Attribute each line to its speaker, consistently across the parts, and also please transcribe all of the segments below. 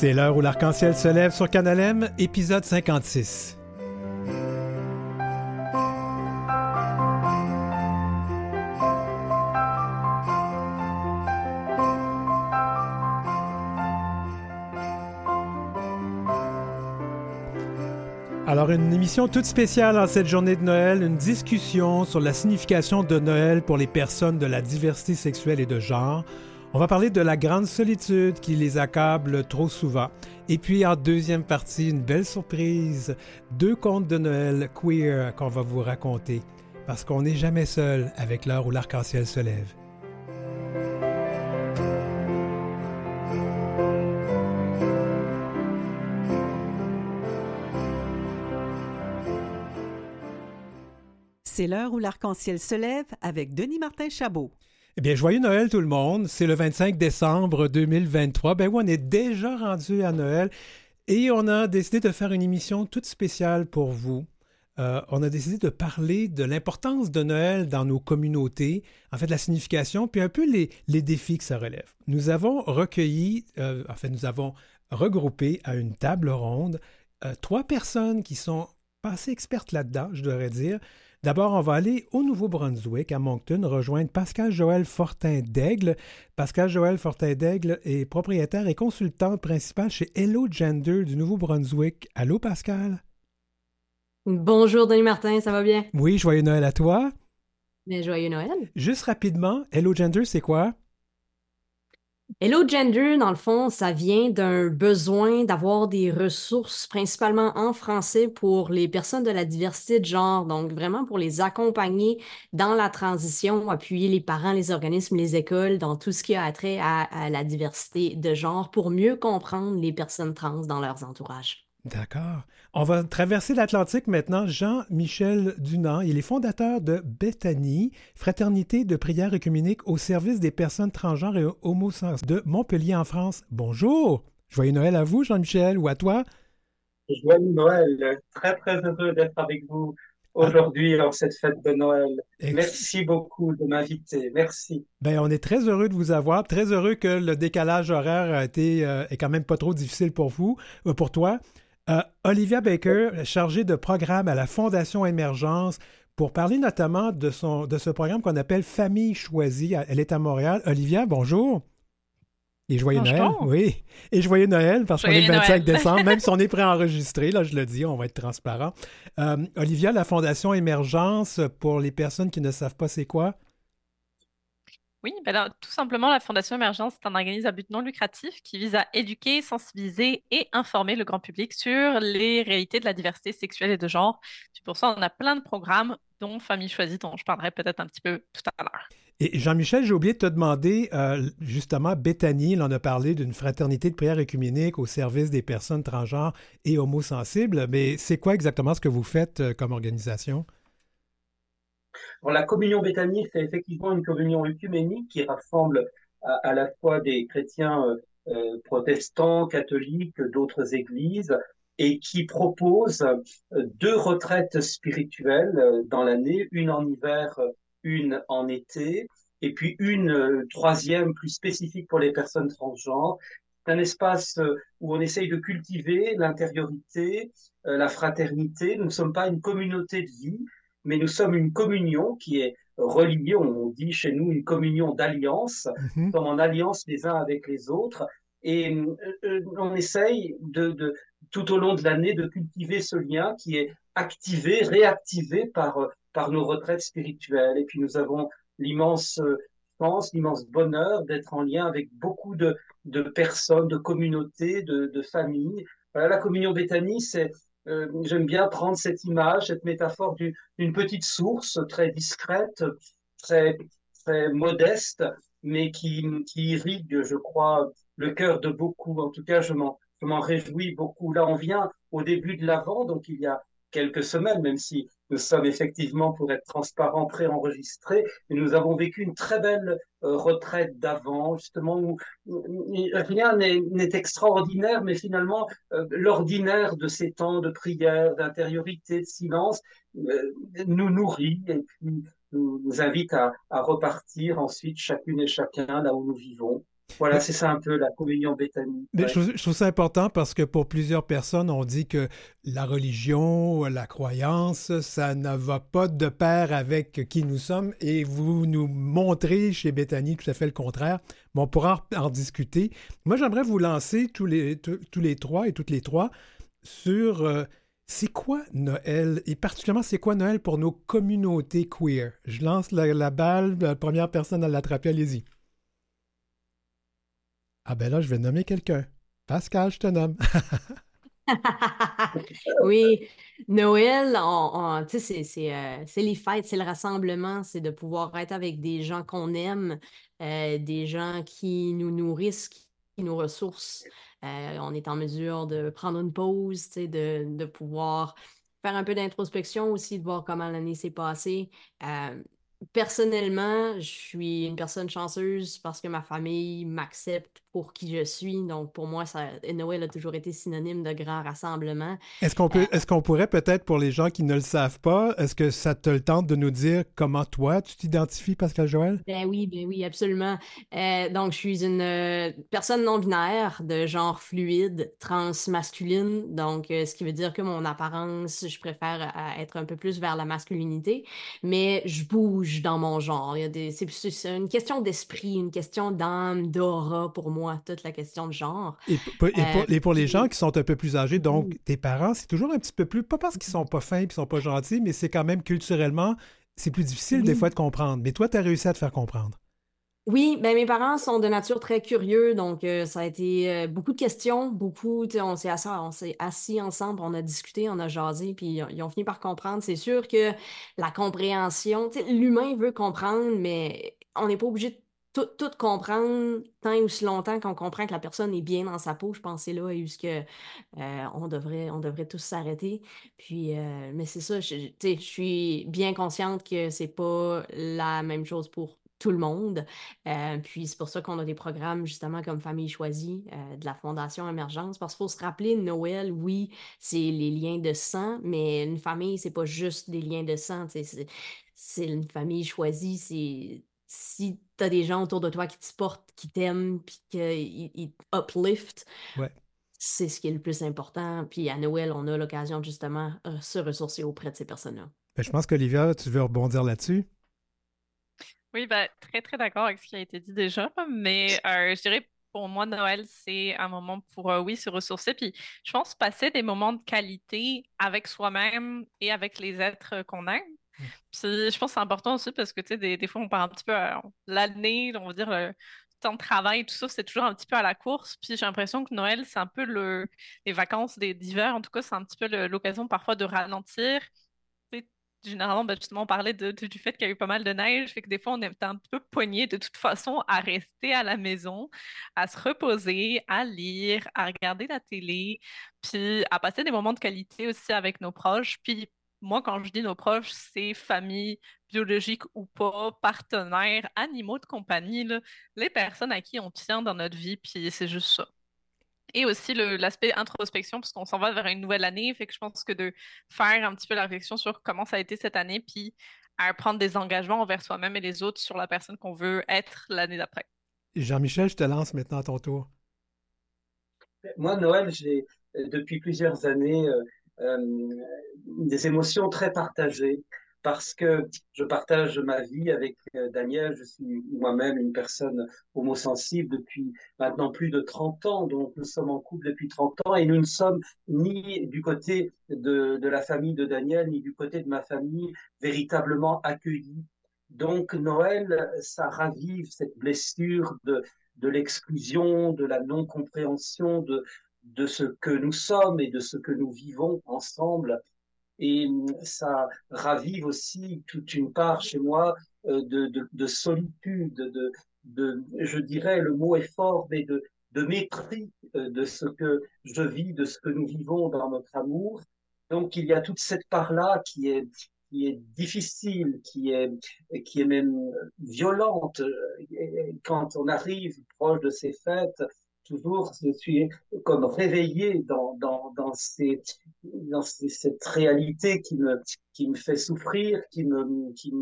Speaker 1: C'est l'heure où l'arc-en-ciel se lève sur Canal M, épisode 56. Alors, une émission toute spéciale en cette journée de Noël, une discussion sur la signification de Noël pour les personnes de la diversité sexuelle et de genre. On va parler de la grande solitude qui les accable trop souvent. Et puis en deuxième partie, une belle surprise, deux contes de Noël queer qu'on va vous raconter. Parce qu'on n'est jamais seul avec l'heure où l'arc-en-ciel se lève.
Speaker 2: C'est l'heure où l'arc-en-ciel se lève avec Denis Martin Chabot.
Speaker 1: Eh bien, joyeux Noël tout le monde. C'est le 25 décembre 2023. Ben oui, on est déjà rendu à Noël et on a décidé de faire une émission toute spéciale pour vous. Euh, on a décidé de parler de l'importance de Noël dans nos communautés, en fait la signification, puis un peu les, défis que ça relève. Nous avons recueilli, euh, en fait nous avons regroupé à une table ronde euh, trois personnes qui sont assez expertes là-dedans, je devrais dire. D'abord, on va aller au Nouveau-Brunswick, à Moncton, rejoindre Pascal Joël Fortin d'Aigle. Pascal Joël Fortin d'Aigle est propriétaire et consultante principale chez Hello Gender du Nouveau-Brunswick. Allô, Pascal?
Speaker 3: Bonjour, Denis Martin, ça va bien?
Speaker 1: Oui, joyeux Noël à toi.
Speaker 3: Mais joyeux Noël.
Speaker 1: Juste rapidement, Hello Gender, c'est quoi?
Speaker 3: Hello Gender, dans le fond, ça vient d'un besoin d'avoir des ressources, principalement en français, pour les personnes de la diversité de genre. Donc, vraiment pour les accompagner dans la transition, appuyer les parents, les organismes, les écoles dans tout ce qui a trait à, à la diversité de genre pour mieux comprendre les personnes trans dans leurs entourages.
Speaker 1: D'accord. On va traverser l'Atlantique maintenant. Jean-Michel Dunant, il est fondateur de Bethany, fraternité de prière œcuménique au service des personnes transgenres et homosexuelles de Montpellier en France. Bonjour. Joyeux Noël à vous, Jean-Michel, ou à toi.
Speaker 4: Joyeux Noël. Très, très heureux d'être avec vous aujourd'hui en cette fête de Noël. Merci beaucoup de m'inviter. Merci.
Speaker 1: Ben, on est très heureux de vous avoir, très heureux que le décalage horaire a été, euh, est quand même pas trop difficile pour vous, euh, pour toi. Euh, Olivia Baker, chargée de programme à la Fondation Émergence, pour parler notamment de, son, de ce programme qu'on appelle Famille choisie. Elle est à Montréal. Olivia, bonjour. Et joyeux Noël. Oui. Et joyeux Noël, parce qu'on est le 25 décembre, même si on est préenregistré, là, je le dis, on va être transparent. Euh, Olivia, la Fondation Émergence, pour les personnes qui ne savent pas c'est quoi?
Speaker 5: Oui, ben tout simplement, la Fondation Émergence est un organisme à but non lucratif qui vise à éduquer, sensibiliser et informer le grand public sur les réalités de la diversité sexuelle et de genre. Puis pour ça, on a plein de programmes, dont Famille choisie, dont je parlerai peut-être un petit peu tout à l'heure.
Speaker 1: Et Jean-Michel, j'ai oublié de te demander, euh, justement, Bethany, il en a parlé d'une fraternité de prière œcuménique au service des personnes transgenres et homosensibles, mais c'est quoi exactement ce que vous faites euh, comme organisation?
Speaker 4: La communion béthanie, c'est effectivement une communion œcuménique qui rassemble à, la fois des chrétiens euh, euh protestants, catholiques, d'autres églises, et qui propose euh, deux retraites spirituelles dans l'année, une en hiver, une en été, et puis une troisième plus spécifique pour les personnes transgenres. C'est un espace où on essaye de cultiver l'intériorité, la fraternité. Nous ne sommes pas une communauté de vie, mais nous sommes une communion qui est reliée, on dit chez nous une communion d'alliance, mm nous sommes en alliance les uns avec les autres, et euh, euh, on essaye de, de, tout au long de l'année de cultiver ce lien qui est activé, réactivé par, par nos retraites spirituelles. Et puis nous avons l'immense chance, l'immense bonheur d'être en lien avec beaucoup de, de personnes, de communautés, de, de familles. Voilà, la communion Béthanie, c'est euh, j'aime bien prendre cette image, cette métaphore d'une petite source très discrète, très, très modeste, mais qui, qui irrigue, je crois, le cœur de beaucoup. En tout cas, je m'en réjouis beaucoup. Là, on vient au début de l'avant, donc il y a quelques semaines, même si nous sommes effectivement, pour être transparents, préenregistrés, et nous avons vécu une très belle euh, retraite d'avant, justement, où, rien n'est extraordinaire, mais finalement, euh, l'ordinaire de ces temps de prière, d'intériorité, de silence, euh, nous nourrit et puis nous, nous invite à, à repartir ensuite, chacune et chacun, là où nous vivons. Voilà, c'est ça un peu la communion béthanie.
Speaker 1: Mais je, trouve, ça important parce que pour plusieurs personnes, on dit que la religion, la croyance, ça ne va pas de pair avec qui nous sommes et vous nous montrez chez Béthanie tout à fait le contraire. Mais on pourra en, discuter. Moi, j'aimerais vous lancer tous les, tous les trois et toutes les trois sur euh, c'est quoi Noël et particulièrement c'est quoi Noël pour nos communautés queer? Je lance la, la balle, la première personne à l'attraper, allez-y. Ah ben là, je vais nommer quelqu'un. Pascal, je te nomme.
Speaker 3: oui, Noël, on, c'est, euh, c'est, les fêtes, c'est le rassemblement, c'est de pouvoir être avec des gens qu'on aime, euh, des gens qui nous nourrissent, qui nous ressourcent. Euh, on est en mesure de prendre une pause, de, de pouvoir faire un peu d'introspection aussi, de voir comment l'année s'est passée. Personnellement, je suis une personne chanceuse parce que ma famille m'accepte pour qui je suis. Donc, pour moi, ça, Noël a toujours été synonyme de grand rassemblement.
Speaker 1: Est-ce qu'on peut, euh, est-ce qu'on pourrait peut-être, pour les gens qui ne le savent pas, est-ce que ça te le tente de nous dire comment toi tu t'identifies, Pascal Joël?
Speaker 3: Ben oui, ben oui, absolument. Euh, donc, je suis une euh, personne non binaire de genre fluide, transmasculine. Donc, ce qui veut dire que mon apparence, je préfère être un peu plus vers la masculinité, mais je bouge dans mon genre. Il y a des, c'est, c'est une question d'esprit, une question d'âme, d'aura pour moi toute la question de genre.
Speaker 1: Et, euh, pour, les gens qui sont un peu plus âgés, donc tes parents, c'est toujours un petit peu plus, pas parce qu'ils sont pas fins et sont pas gentils, mais c'est quand même culturellement, c'est plus difficile des fois de comprendre. Mais toi, tu as réussi à te faire comprendre.
Speaker 3: Oui, ben mes parents sont de nature très curieux, donc euh, ça a été euh, beaucoup de questions, beaucoup, on s'est assis, on s'est assis ensemble, on a discuté, on a jasé, puis ils ont fini par comprendre. C'est sûr que la compréhension, l'humain veut comprendre, mais on n'est pas obligé de tout, comprendre tant et aussi longtemps qu'on comprend que la personne est bien dans sa peau, je pensais là où que euh, on devrait on devrait tous s'arrêter. Puis euh, mais c'est ça, je, je suis bien consciente que c'est pas la même chose pour tout le monde. Euh, puis c'est pour ça qu'on a des programmes justement comme Famille choisie de la Fondation Émergence. Parce qu'il faut se rappeler, Noël, oui, c'est les liens de sang, mais une famille, c'est pas juste des liens de sang. C'est une famille choisie, c'est si tu as des gens autour de toi qui te supportent, qui t'aiment, puis qu'ils uplift, c'est ce qui est le plus important. Puis à Noël, on a l'occasion justement de euh, se ressourcer auprès de ces personnes-là.
Speaker 1: Ben, je pense qu'Olivia, tu veux rebondir là-dessus?
Speaker 5: Oui, ben, très, très d'accord avec ce qui a été dit déjà. Mais euh, je dirais, pour moi, Noël, c'est un moment pour, euh, oui, se ressourcer. Puis je pense passer des moments de qualité avec soi-même et avec les êtres qu'on aime. Puis je pense que c'est important aussi parce que, tu sais, des, fois, on part un petit peu à l'année, on va dire, le temps de travail, tout ça, c'est toujours un petit peu à la course. Puis j'ai l'impression que Noël, c'est un peu le, les vacances d'hiver, en tout cas, c'est un petit peu l'occasion parfois de ralentir. généralement, ben, justement, on parlait du fait qu'il y a eu pas mal de neige, fait que des fois, on est un petit peu poigné de toute façon à rester à la maison, à se reposer, à lire, à regarder la télé, puis à passer des moments de qualité aussi avec nos proches. Puis moi, quand je dis nos proches, c'est famille biologique ou pas, partenaires, animaux de compagnie, les personnes à qui on tient dans notre vie, puis c'est juste ça. Et aussi l'aspect introspection, parce qu'on s'en va vers une nouvelle année, fait que je pense que de faire un petit peu la réflexion sur comment ça a été cette année, puis à prendre des engagements envers soi-même et les autres sur la personne qu'on veut être l'année d'après.
Speaker 1: Jean-Michel, je te lance maintenant à ton tour.
Speaker 4: Moi, Noël, j'ai depuis plusieurs années euh, euh, des émotions très partagées parce que je partage ma vie avec euh, Daniel. Je suis moi-même une personne homosensible depuis maintenant plus de 30 ans. Donc, nous sommes en couple depuis 30 ans et nous ne sommes ni du côté de, de la famille de Daniel, ni du côté de ma famille véritablement accueillis. Donc, Noël, ça ravive cette blessure de, de l'exclusion, de la non-compréhension, de, de ce que nous sommes et de ce que nous vivons ensemble. Et ça ravive aussi toute une part chez moi euh, de, solitude, de, de, je dirais, le mot est fort, mais de, de mépris euh, de ce que je vis, de ce que nous vivons dans notre amour. Donc il y a toute cette part-là qui est, qui est difficile, qui est, qui est même violente. Quand on arrive proche de ces fêtes, toujours, je suis comme réveillé dans, dans, dans, ces, dans cette réalité qui me, qui me fait souffrir, qui me, qui,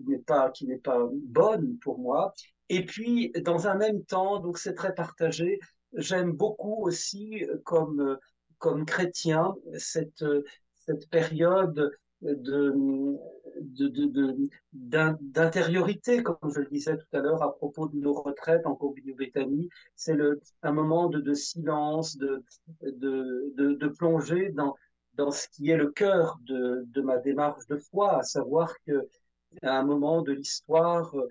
Speaker 4: n'est pas, pas bonne pour moi. Et puis, dans un même temps, donc c'est très partagé, j'aime beaucoup aussi, comme, comme chrétien, cette, cette période de, d'intériorité, comme je le disais tout à l'heure à propos de nos retraites en Colombie-Britannique. C'est un moment de, silence, de, de, plonger dans, dans ce qui est le cœur de, ma démarche de foi, à savoir que à un moment de l'histoire, euh,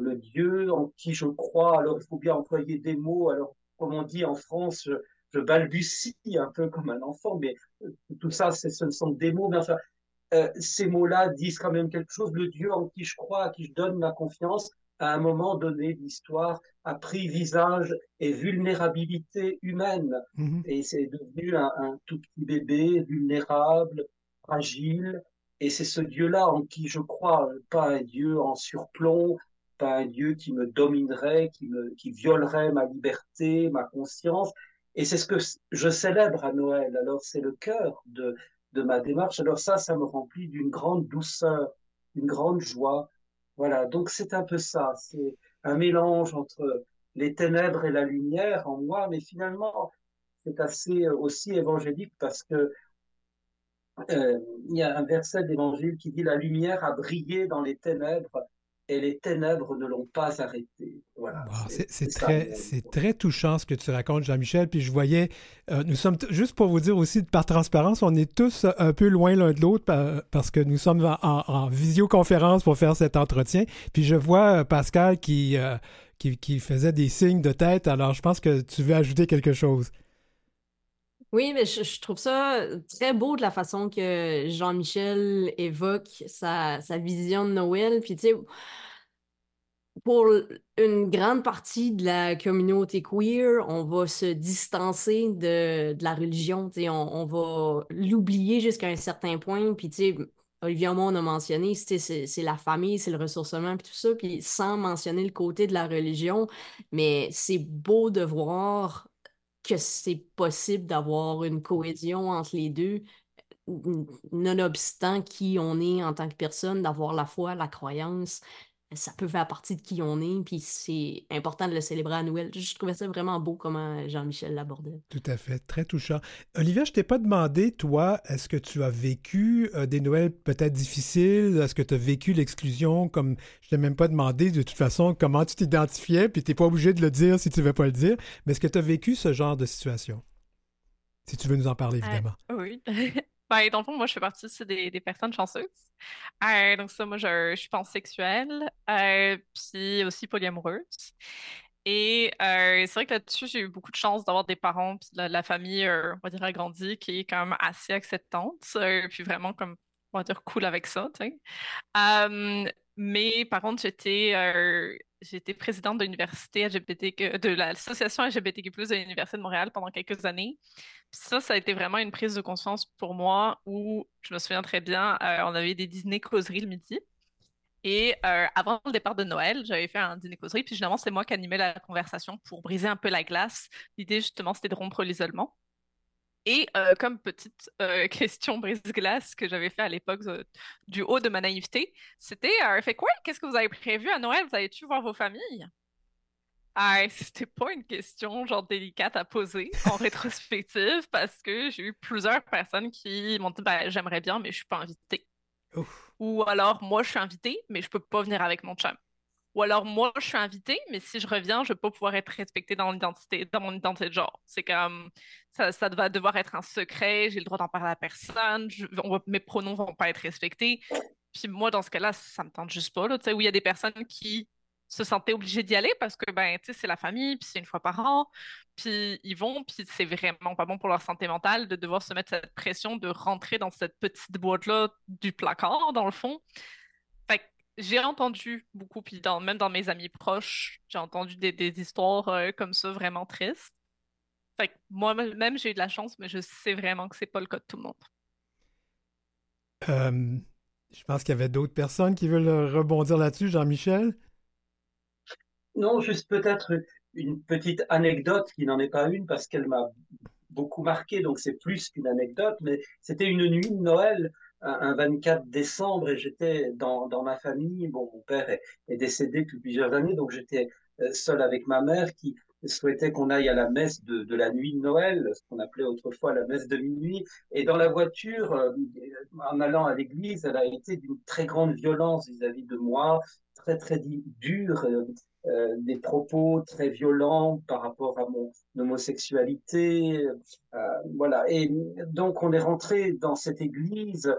Speaker 4: le Dieu en qui je crois, alors il faut bien employer des mots, alors comme on dit en France, je, balbutie un peu comme un enfant, mais euh, tout ça, ce ne sont des mots, mais enfin, euh, ces mots-là disent quand même quelque chose. Le Dieu en qui je crois, à qui je donne ma confiance, à un moment donné de l'histoire, a pris visage et vulnérabilité humaine. Mm-hmm. Et c'est devenu un, tout petit bébé vulnérable, fragile. Et c'est ce Dieu-là en qui je crois, pas un Dieu en surplomb, pas un Dieu qui me dominerait, qui, me, qui violerait ma liberté, ma conscience. Et c'est ce que je célèbre à Noël. Alors c'est le cœur de, de ma démarche. Alors ça, ça me remplit d'une grande douceur, d'une grande joie. Voilà, donc c'est un peu ça, c'est un mélange entre les ténèbres et la lumière en moi, mais finalement, c'est assez aussi évangélique parce que euh, il y a un verset d'évangile qui dit la lumière a brillé dans les ténèbres et les ténèbres ne l'ont pas arrêté. Voilà,
Speaker 1: c'est très, très touchant ce que tu racontes, Jean-Michel. Puis je voyais, euh, nous sommes, juste pour vous dire aussi, par transparence, on est tous un peu loin l'un de l'autre parce que nous sommes en, visioconférence pour faire cet entretien. Puis je vois euh, Pascal qui, euh, qui, qui faisait des signes de tête. Alors je pense que tu veux ajouter quelque chose.
Speaker 3: Oui, mais je, trouve ça très beau de la façon que Jean-Michel évoque sa, vision de Noël. Puis, tu sais, pour une grande partie de la communauté queer, on va se distancer de, la religion. Tu sais, on, va l'oublier jusqu'à un certain point. Puis, tu sais, Olivier on a mentionné, c'est la famille, c'est le ressourcement, puis tout ça, puis sans mentionner le côté de la religion. Mais c'est beau de voir que c'est possible d'avoir une cohésion entre les deux, nonobstant qui on est en tant que personne, d'avoir la foi, la croyance, ça peut faire partie de qui on est, puis c'est important de le célébrer à Noël. Je trouvais ça vraiment beau comment Jean-Michel l'abordait.
Speaker 1: Tout à fait, très touchant. Olivia, je t'ai pas demandé, toi, est-ce que tu as vécu euh, des Noëls peut-être difficiles? Est-ce que tu as vécu l'exclusion? Comme je t'ai même pas demandé de toute façon comment tu t'identifiais, puis tu n'es pas obligé de le dire si tu ne veux pas le dire, mais est-ce que tu as vécu ce genre de situation? Si tu veux nous en parler, euh, évidemment.
Speaker 5: oui. Ben, dans fond, moi, je fais partie des, des personnes chanceuses. Euh, donc, ça, moi, je, je suis pansexuelle, euh, puis aussi polyamoureuse. Et euh, c'est vrai que là-dessus, j'ai eu beaucoup de chance d'avoir des parents, puis la, famille, on va dire, agrandie, qui est quand même assez acceptante, puis vraiment, comme, on va dire, cool avec ça. Mais par contre, j'étais J'étais présidente de l'université LGBT, de l'association LGBTQ+, de l'Université de Montréal pendant quelques années. Ça, ça a été vraiment une prise de conscience pour moi où, je me souviens très bien, euh, on avait des dîners causeries le midi. Et euh, avant le départ de Noël, j'avais fait un dîner causerie. Puis généralement, c'est moi qui animais la conversation pour briser un peu la glace. L'idée, justement, c'était de rompre l'isolement. Et euh, comme petite euh, question brise-glace que j'avais fait à l'époque euh, du haut de ma naïveté, c'était fait quoi? Qu'est-ce que vous avez prévu à Noël? Vous avez-tu voir vos familles? Ah, c'était pas une question genre délicate à poser en rétrospective parce que j'ai eu plusieurs personnes qui m'ont dit ben, j'aimerais bien mais je suis pas invitée. Ou alors moi je suis invitée mais je peux pas venir avec mon chum. Ou alors, moi, je suis invitée, mais si je reviens, je ne vais pas pouvoir être respectée dans, mon identité de genre. C'est comme, ça, ça va devoir être un secret, j'ai le droit d'en parler à personne, mes pronoms vont pas être respectés. Puis moi, dans ce cas-là, ça me tente juste pas. Là, où il y a des personnes qui se sentaient obligées d'y aller parce que ben, c'est la famille, puis c'est une fois par an, puis ils vont, puis c'est vraiment pas bon pour leur santé mentale de devoir se mettre cette pression de rentrer dans cette petite boîte-là du placard, dans le fond j'ai entendu beaucoup, puis dans, même dans mes amis proches, j'ai entendu des, histoires euh, comme ça vraiment tristes. Fait que moi-même, j'ai eu de la chance, mais je sais vraiment que c'est pas le cas de tout le monde.
Speaker 1: Euh, je pense qu'il y avait d'autres personnes qui veulent rebondir là-dessus, Jean-Michel?
Speaker 4: Non, juste peut-être une petite anecdote qui n'en est pas une parce qu'elle m'a beaucoup marqué, donc c'est plus qu'une anecdote, mais c'était une nuit de Noël un, 24 décembre et j'étais dans, dans ma famille. Bon, mon père est, décédé depuis plusieurs années, donc j'étais seul avec ma mère qui souhaitait qu'on aille à la messe de, la nuit de Noël, ce qu'on appelait autrefois la messe de minuit. Et dans la voiture, euh, en allant à l'église, elle a été d'une très grande violence vis-à-vis de moi, très très dure, euh, euh, des propos très violents par rapport à mon homosexualité. Euh, voilà. Et donc on est rentré dans cette église.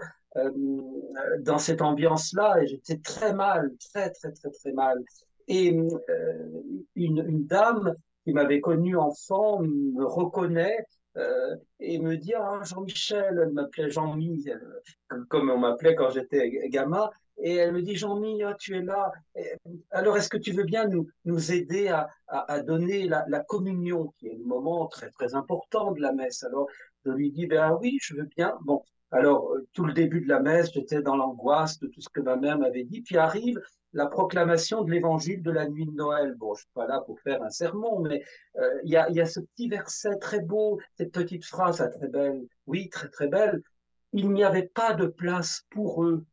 Speaker 4: dans cette ambiance-là, et j'étais très mal, très, très, très, très mal. Et une, dame qui m'avait connu enfant me reconnaît euh, et me dit ah, Jean-Michel, elle m'appelait Jean-Mi, euh, comme on m'appelait quand j'étais gamin, et elle me dit Jean-Mi, ah, tu es là, alors est-ce que tu veux bien nous, nous aider à, à, donner la, communion, qui est le moment très très important de la messe? Alors je lui dis ben oui, je veux bien. Bon, alors, euh, tout le début de la messe, j'étais dans l'angoisse de tout ce que ma mère m'avait dit. Puis arrive la proclamation de l'évangile de la nuit de Noël. Bon, je suis pas là pour faire un sermon, mais euh, il y, a, y, a, ce petit verset très beau, cette petite phrase ah, très belle. Oui, très très belle. Il n'y avait pas de place pour eux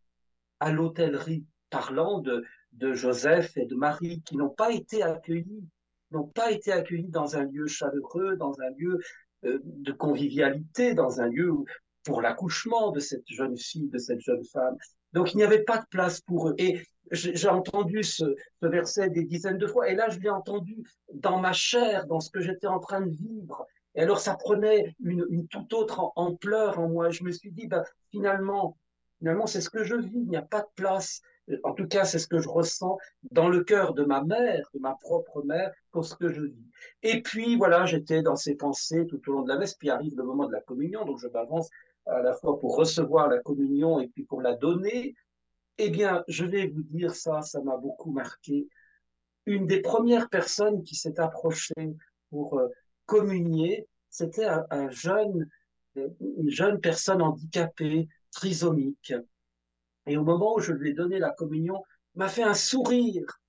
Speaker 4: à l'hôtellerie, parlant de, de Joseph et de Marie, qui n'ont pas été accueillis, n'ont pas été accueillis dans un lieu chaleureux, dans un lieu euh, de convivialité, dans un lieu pour l'accouchement de cette jeune fille, de cette jeune femme. Donc il n'y avait pas de place pour eux. Et j'ai entendu ce, ce, verset des dizaines de fois, et là je l'ai entendu dans ma chair, dans ce que j'étais en train de vivre. Et alors ça prenait une, une toute autre ampleur en moi. Je me suis dit, bah, finalement, finalement c'est ce que je vis. Il n'y a pas de place. En tout cas, c'est ce que je ressens dans le cœur de ma mère, de ma propre mère, pour ce que je vis. Et puis voilà, j'étais dans ces pensées tout au long de la messe. Puis arrive le moment de la communion, donc je m'avance à la fois pour recevoir la communion et puis pour la donner, eh bien, je vais vous dire ça, ça m'a beaucoup marqué. Une des premières personnes qui s'est approchée pour euh, communier, c'était un, jeune, une jeune personne handicapée, trisomique. Et au moment où je lui ai donné la communion, m'a fait un sourire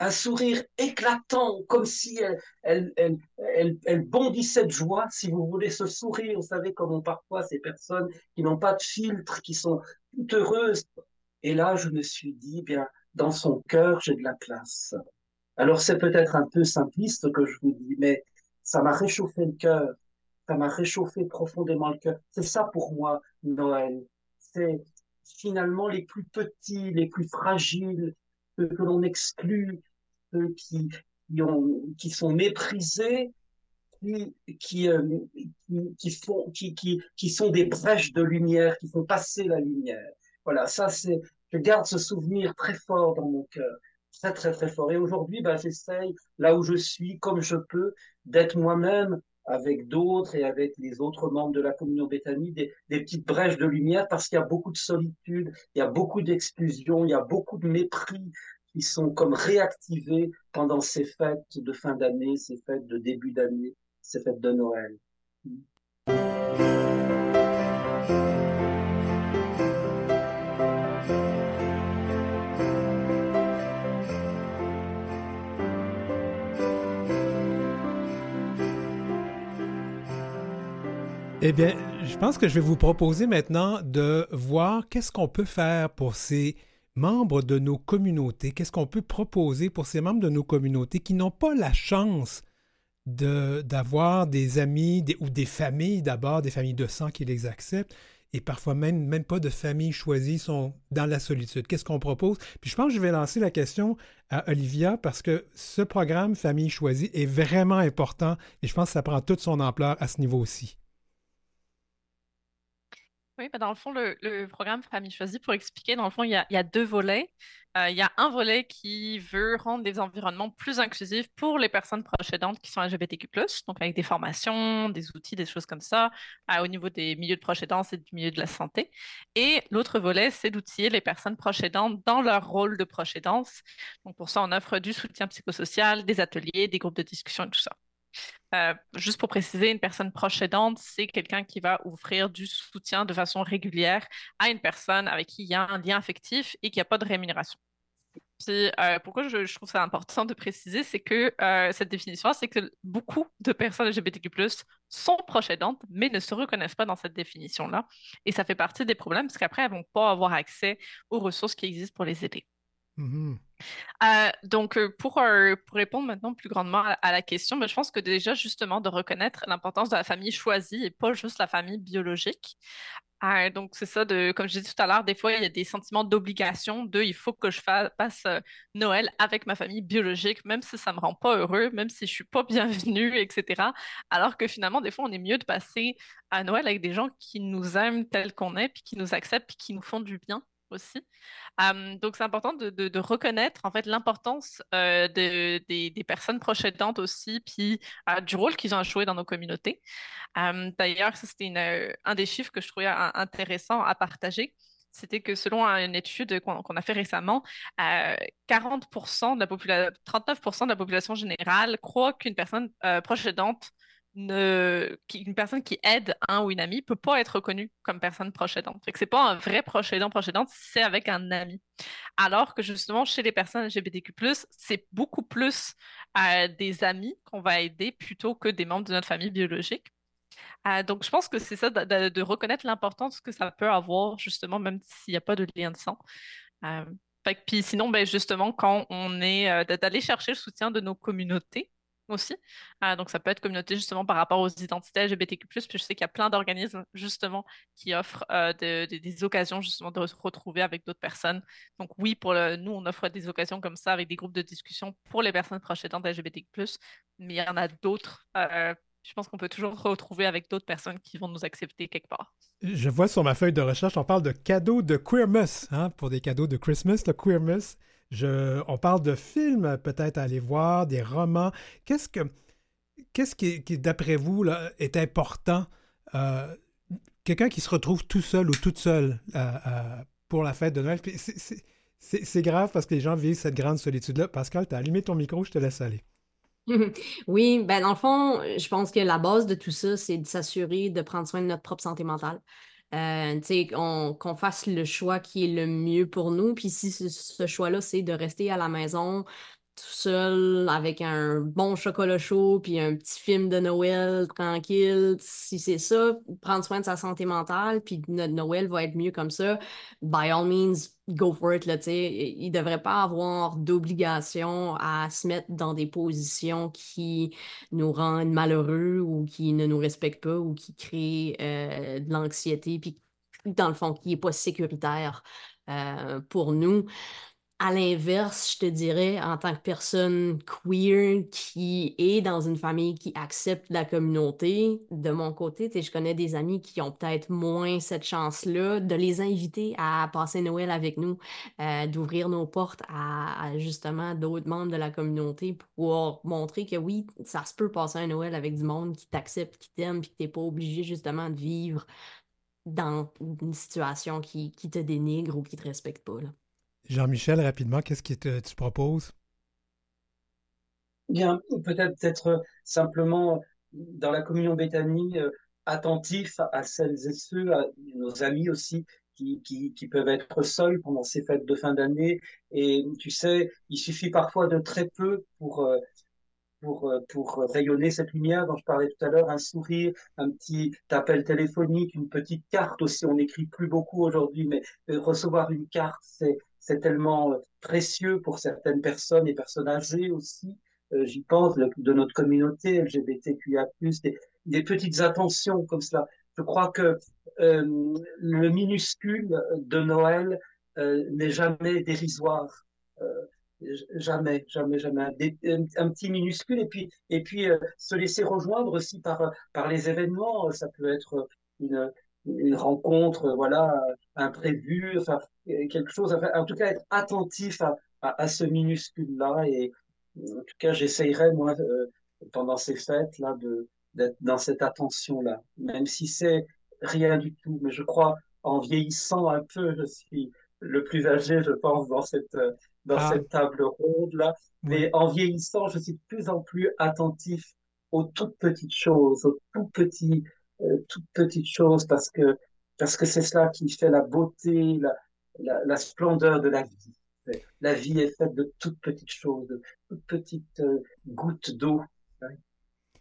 Speaker 4: un sourire éclatant, comme si elle, elle, elle, elle, bondissait de joie, si vous voulez, ce sourire. Vous savez comment parfois ces personnes qui n'ont pas de filtre, qui sont toutes heureuses. Et là, je me suis dit, bien, dans son cœur, j'ai de la place. Alors c'est peut-être un peu simpliste que je vous dis, mais ça m'a réchauffé le cœur, ça m'a réchauffé profondément le cœur. C'est ça pour moi, Noël. C'est finalement les plus petits, les plus fragiles, que, que l'on exclut, qui, qui, ont, qui sont méprisés, qui, qui, euh, qui, font, qui, qui, qui sont des brèches de lumière, qui font passer la lumière. Voilà, ça c'est, je garde ce souvenir très fort dans mon cœur, très très très fort. Et aujourd'hui, ben, j'essaye, là où je suis, comme je peux, d'être moi-même avec d'autres et avec les autres membres de la communion Béthanie, des, des petites brèches de lumière, parce qu'il y a beaucoup de solitude, il y a beaucoup d'exclusion, il y a beaucoup de mépris, qui sont comme réactivés pendant ces fêtes de fin d'année, ces fêtes de début d'année, ces fêtes de Noël.
Speaker 1: Eh bien, je pense que je vais vous proposer maintenant de voir qu'est-ce qu'on peut faire pour ces membres de nos communautés, qu'est-ce qu'on peut proposer pour ces membres de nos communautés qui n'ont pas la chance d'avoir des amis ou des familles d'abord, des familles de sang qui les acceptent, et parfois même, même pas de familles choisies sont dans la solitude. Qu'est-ce qu'on propose? Puis je pense que je vais lancer la question à Olivia parce que ce programme Famille choisie est vraiment important et je pense que ça prend toute son ampleur à ce niveau aussi.
Speaker 5: Oui, bah, dans le fond, le, programme Famille choisie, pour expliquer, dans le fond, il y a, deux volets. Euh, il y a un volet qui veut rendre des environnements plus inclusifs pour les personnes proches aidantes qui sont LGBTQ+, donc avec des formations, des outils, des choses comme ça, au niveau des milieux de proches aidants et du milieu de la santé. Et l'autre volet, c'est d'outiller les personnes proches aidantes dans leur rôle de proche aidance. Donc pour ça, on offre du soutien psychosocial, des ateliers, des groupes de discussion et tout ça. Euh, juste pour préciser, une personne proche aidante, c'est quelqu'un qui va offrir du soutien de façon régulière à une personne avec qui il y a un lien affectif et qui n'a pas de rémunération. Puis euh, pourquoi je, trouve ça important de préciser, c'est que euh, cette définition c'est que beaucoup de personnes LGBTQ+ sont proches aidantes, mais ne se reconnaissent pas dans cette définition-là. Et ça fait partie des problèmes, parce qu'après, elles vont pas avoir accès aux ressources qui existent pour les aider.
Speaker 1: Mm-hmm.
Speaker 5: Euh, donc, pour, pour, répondre maintenant plus grandement à, la question, ben, je pense que déjà, justement, de reconnaître l'importance de la famille choisie et pas juste la famille biologique, donc, c'est ça, comme je disais tout à l'heure, des fois, il y a des sentiments d'obligation, de il faut que je passe euh, Noël avec ma famille biologique, même si ça ne me rend pas heureux, même si je ne suis pas bienvenue, etc. Alors que finalement, des fois, on est mieux de passer à Noël avec des gens qui nous aiment tels qu'on est, puis qui nous acceptent, puis qui nous font du bien aussi. donc, c'est important de, reconnaître en fait l'importance des, personnes proches aidantes aussi, puis euh, du rôle qu'ils ont à jouer dans nos communautés. D'ailleurs, c'était un des chiffres que je trouvais intéressant à partager. C'était que selon une étude qu'on a fait récemment, 40% de la population, 39% de la population générale croit qu'une personne proche aidante ne, une personne qui aide un ou une amie peut pas être reconnue comme personne proche aidante. Ce n'est pas un vrai proche aidant, proche aidante, c'est avec un ami. Alors que justement, chez les personnes LGBTQ+, c'est beaucoup plus euh, des amis qu'on va aider plutôt que des membres de notre famille biologique. Euh, donc, je pense que c'est ça, de, reconnaître l'importance que ça peut avoir, justement, même s'il n'y a pas de lien de sang. Euh, puis sinon, ben, justement, quand on est d'aller chercher le soutien de nos communautés, aussi. Euh, donc, ça peut être communauté justement par rapport aux identités LGBTQ+. Puis je sais qu'il y a plein d'organismes justement qui offrent euh, des occasions justement de se retrouver avec d'autres personnes. Donc oui, pour nous, on offre des occasions comme ça avec des groupes de discussion pour les personnes proches aidantes LGBTQ+. Mais il y en a d'autres. Euh, je pense qu'on peut toujours retrouver avec d'autres personnes qui vont nous accepter quelque part.
Speaker 1: Je vois sur ma feuille de recherche, on parle de cadeaux de Queermas, hein, pour des cadeaux de Christmas, le Queermas on parle de films peut-être à aller voir, des romans. Qu'est-ce que qu'est-ce qui, d'après vous, est important? Euh, quelqu'un qui se retrouve tout seul ou toute seule euh, euh, pour la fête de Noël? C'est grave parce que les gens vivent cette grande solitude-là. Pascal, tu as allumé ton micro, je te laisse aller.
Speaker 3: Oui, ben dans le fond, je pense que la base de tout ça, c'est de s'assurer de prendre soin de notre propre santé mentale. Euh, qu'on fasse le choix qui est le mieux pour nous. Puis si ce choix-là, c'est de rester à la maison, tout seul avec un bon chocolat chaud puis un petit film de Noël tranquille. Si c'est ça, prendre soin de sa santé mentale puis notre Noël va être mieux comme ça, by all means, go for it. Là, il ne devrait pas avoir d'obligation à se mettre dans des positions qui nous rendent malheureux ou qui ne nous respectent pas ou qui créent euh, de l'anxiété puis dans le fond, qui n'est pas sécuritaire euh, pour nous. À l'inverse, je te dirais, en tant que personne queer qui est dans une famille qui accepte la communauté, de mon côté, je connais des amis qui ont peut-être moins cette chance-là de les inviter à passer Noël avec nous, euh, d'ouvrir nos portes à, justement d'autres membres de la communauté pour montrer que oui, ça se peut passer un Noël avec du monde qui t'accepte, qui t'aime, puis que tu n'es pas obligé justement de vivre dans une situation qui, te dénigre ou qui te respecte pas.
Speaker 1: Jean-Michel, rapidement, qu'est-ce que tu proposes?
Speaker 4: Bien, peut-être être simplement dans la communion Béthanie, euh, attentif à celles et ceux, à nos amis aussi, qui, qui, peuvent être seuls pendant ces fêtes de fin d'année. Et tu sais, il suffit parfois de très peu pour, euh, pour, euh, pour rayonner cette lumière dont je parlais tout à l'heure, un sourire, un petit appel téléphonique, une petite carte aussi. On n'écrit plus beaucoup aujourd'hui, mais recevoir une carte, c'est c'est tellement euh, précieux pour certaines personnes et personnes âgées aussi. Euh, j'y pense de notre communauté LGBTQIA+, des, des petites attentions comme cela. Je crois que euh, le minuscule de Noël n'est jamais dérisoire. Jamais, jamais, jamais. Un, petit minuscule et puis et puis se laisser rejoindre aussi par par les événements. Ça peut être une une rencontre, voilà, imprévue, enfin, quelque chose, en tout cas, être attentif à, à, ce minuscule-là. Et en tout cas, j'essayerai, moi, euh, pendant ces fêtes-là, d'être dans cette attention-là, même si c'est rien du tout. Mais je crois, en vieillissant un peu, je suis le plus âgé, je pense, dans cette, dans ah. cette table ronde-là. Mais en vieillissant, je suis de plus en plus attentif aux toutes petites choses, aux tout petits euh, toutes petites choses parce que parce que c'est cela qui fait la beauté, la, la, splendeur de la vie. La vie est faite de toutes petites choses, de toutes petites euh, gouttes d'eau.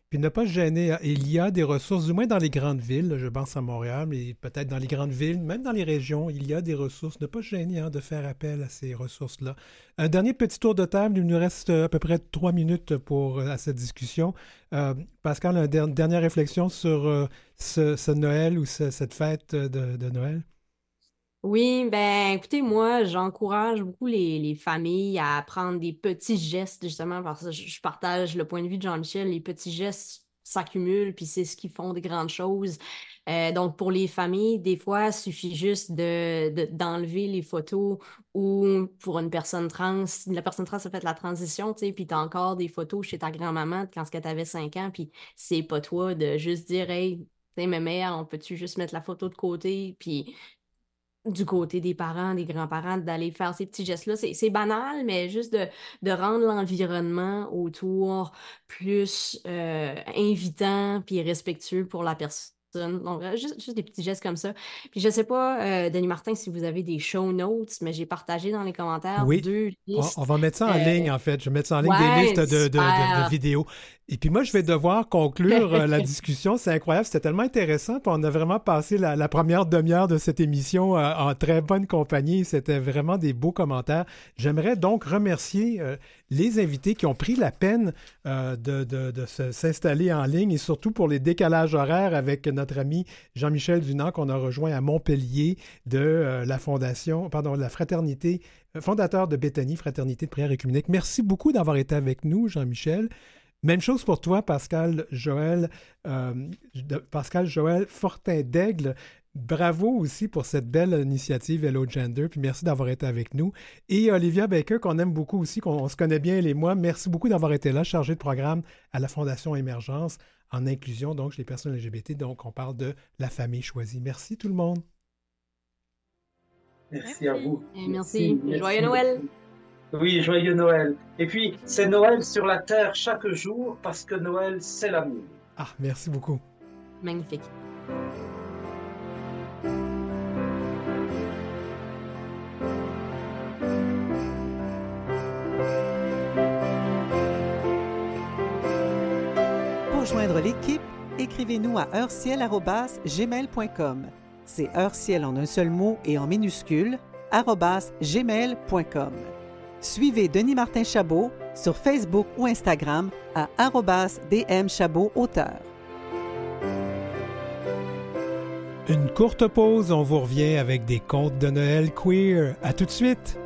Speaker 1: Puis ne pas se gêner. Hein. Il y a des ressources, du moins dans les grandes villes, je pense à Montréal, mais peut-être dans les grandes villes, même dans les régions, il y a des ressources. Ne pas se gêner hein, de faire appel à ces ressources-là. Un dernier petit tour de table. Il nous reste à peu près trois minutes pour à cette discussion. Euh, Pascal, une dernière réflexion sur euh, ce, Noël ou cette fête de Noël?
Speaker 3: Oui, ben écoutez, moi, j'encourage beaucoup les, familles à prendre des petits gestes, justement, parce que je partage le point de vue de Jean-Michel, les petits gestes s'accumulent, puis c'est ce qui font des grandes choses. Euh, donc, pour les familles, des fois, il suffit juste de, d'enlever les photos ou pour une personne trans, la personne trans a fait la transition, tu sais, puis tu as encore des photos chez ta grand-maman quand tu avais 5 ans, puis c'est pas toi de juste dire, hey, tu sais, mère, on peut-tu juste mettre la photo de côté, puis du côté des parents, des grands-parents, d'aller faire ces petits gestes-là. C'est banal, mais juste de, rendre l'environnement autour plus euh, invitant puis respectueux pour la personne donc, euh, juste, juste, des petits gestes comme ça. Puis je sais pas, euh, Denis Martin, si vous avez des show notes, mais j'ai partagé dans les commentaires deux
Speaker 1: listes. On, va mettre ça en euh, ligne, en fait. Je vais mettre ça en ligne, des listes de, de, vidéos. Et puis moi, je vais devoir conclure la discussion. C'est incroyable, c'était tellement intéressant. Puis on a vraiment passé la, première demi-heure de cette émission en très bonne compagnie. C'était vraiment des beaux commentaires. J'aimerais donc remercier les invités qui ont pris la peine euh, de, s'installer en ligne et surtout pour les décalages horaires avec notre ami Jean-Michel Dunant qu'on a rejoint à Montpellier de euh, la fondation, pardon, la fraternité, euh, fondateur de Béthanie, Fraternité de prière écuménique. Merci beaucoup d'avoir été avec nous, Jean-Michel. Même chose pour toi, Pascal Joël, Pascal Joël Fortin d'Aigle. Bravo aussi pour cette belle initiative Hello Gender, puis merci d'avoir été avec nous. Et Olivia Baker, qu'on aime beaucoup aussi, qu'on se connaît bien, elle et moi, merci beaucoup d'avoir été là, chargée de programme à la Fondation Émergence en inclusion, donc chez les personnes LGBT. Donc, on parle de la famille choisie. Merci tout le monde.
Speaker 4: Merci, à vous.
Speaker 3: merci. Joyeux Noël.
Speaker 4: Oui, joyeux Noël. Et puis, c'est Noël sur la terre chaque jour parce que Noël, c'est l'amour.
Speaker 1: Ah, merci beaucoup.
Speaker 3: Magnifique.
Speaker 2: Joindre l'équipe, écrivez-nous à heurciel.gmail.com. C'est heurciel en un seul mot et en minuscule, gmail.com. Suivez Denis Martin Chabot sur Facebook ou Instagram à DM
Speaker 1: Une courte pause, on vous revient avec des contes de Noël queer. À tout de suite!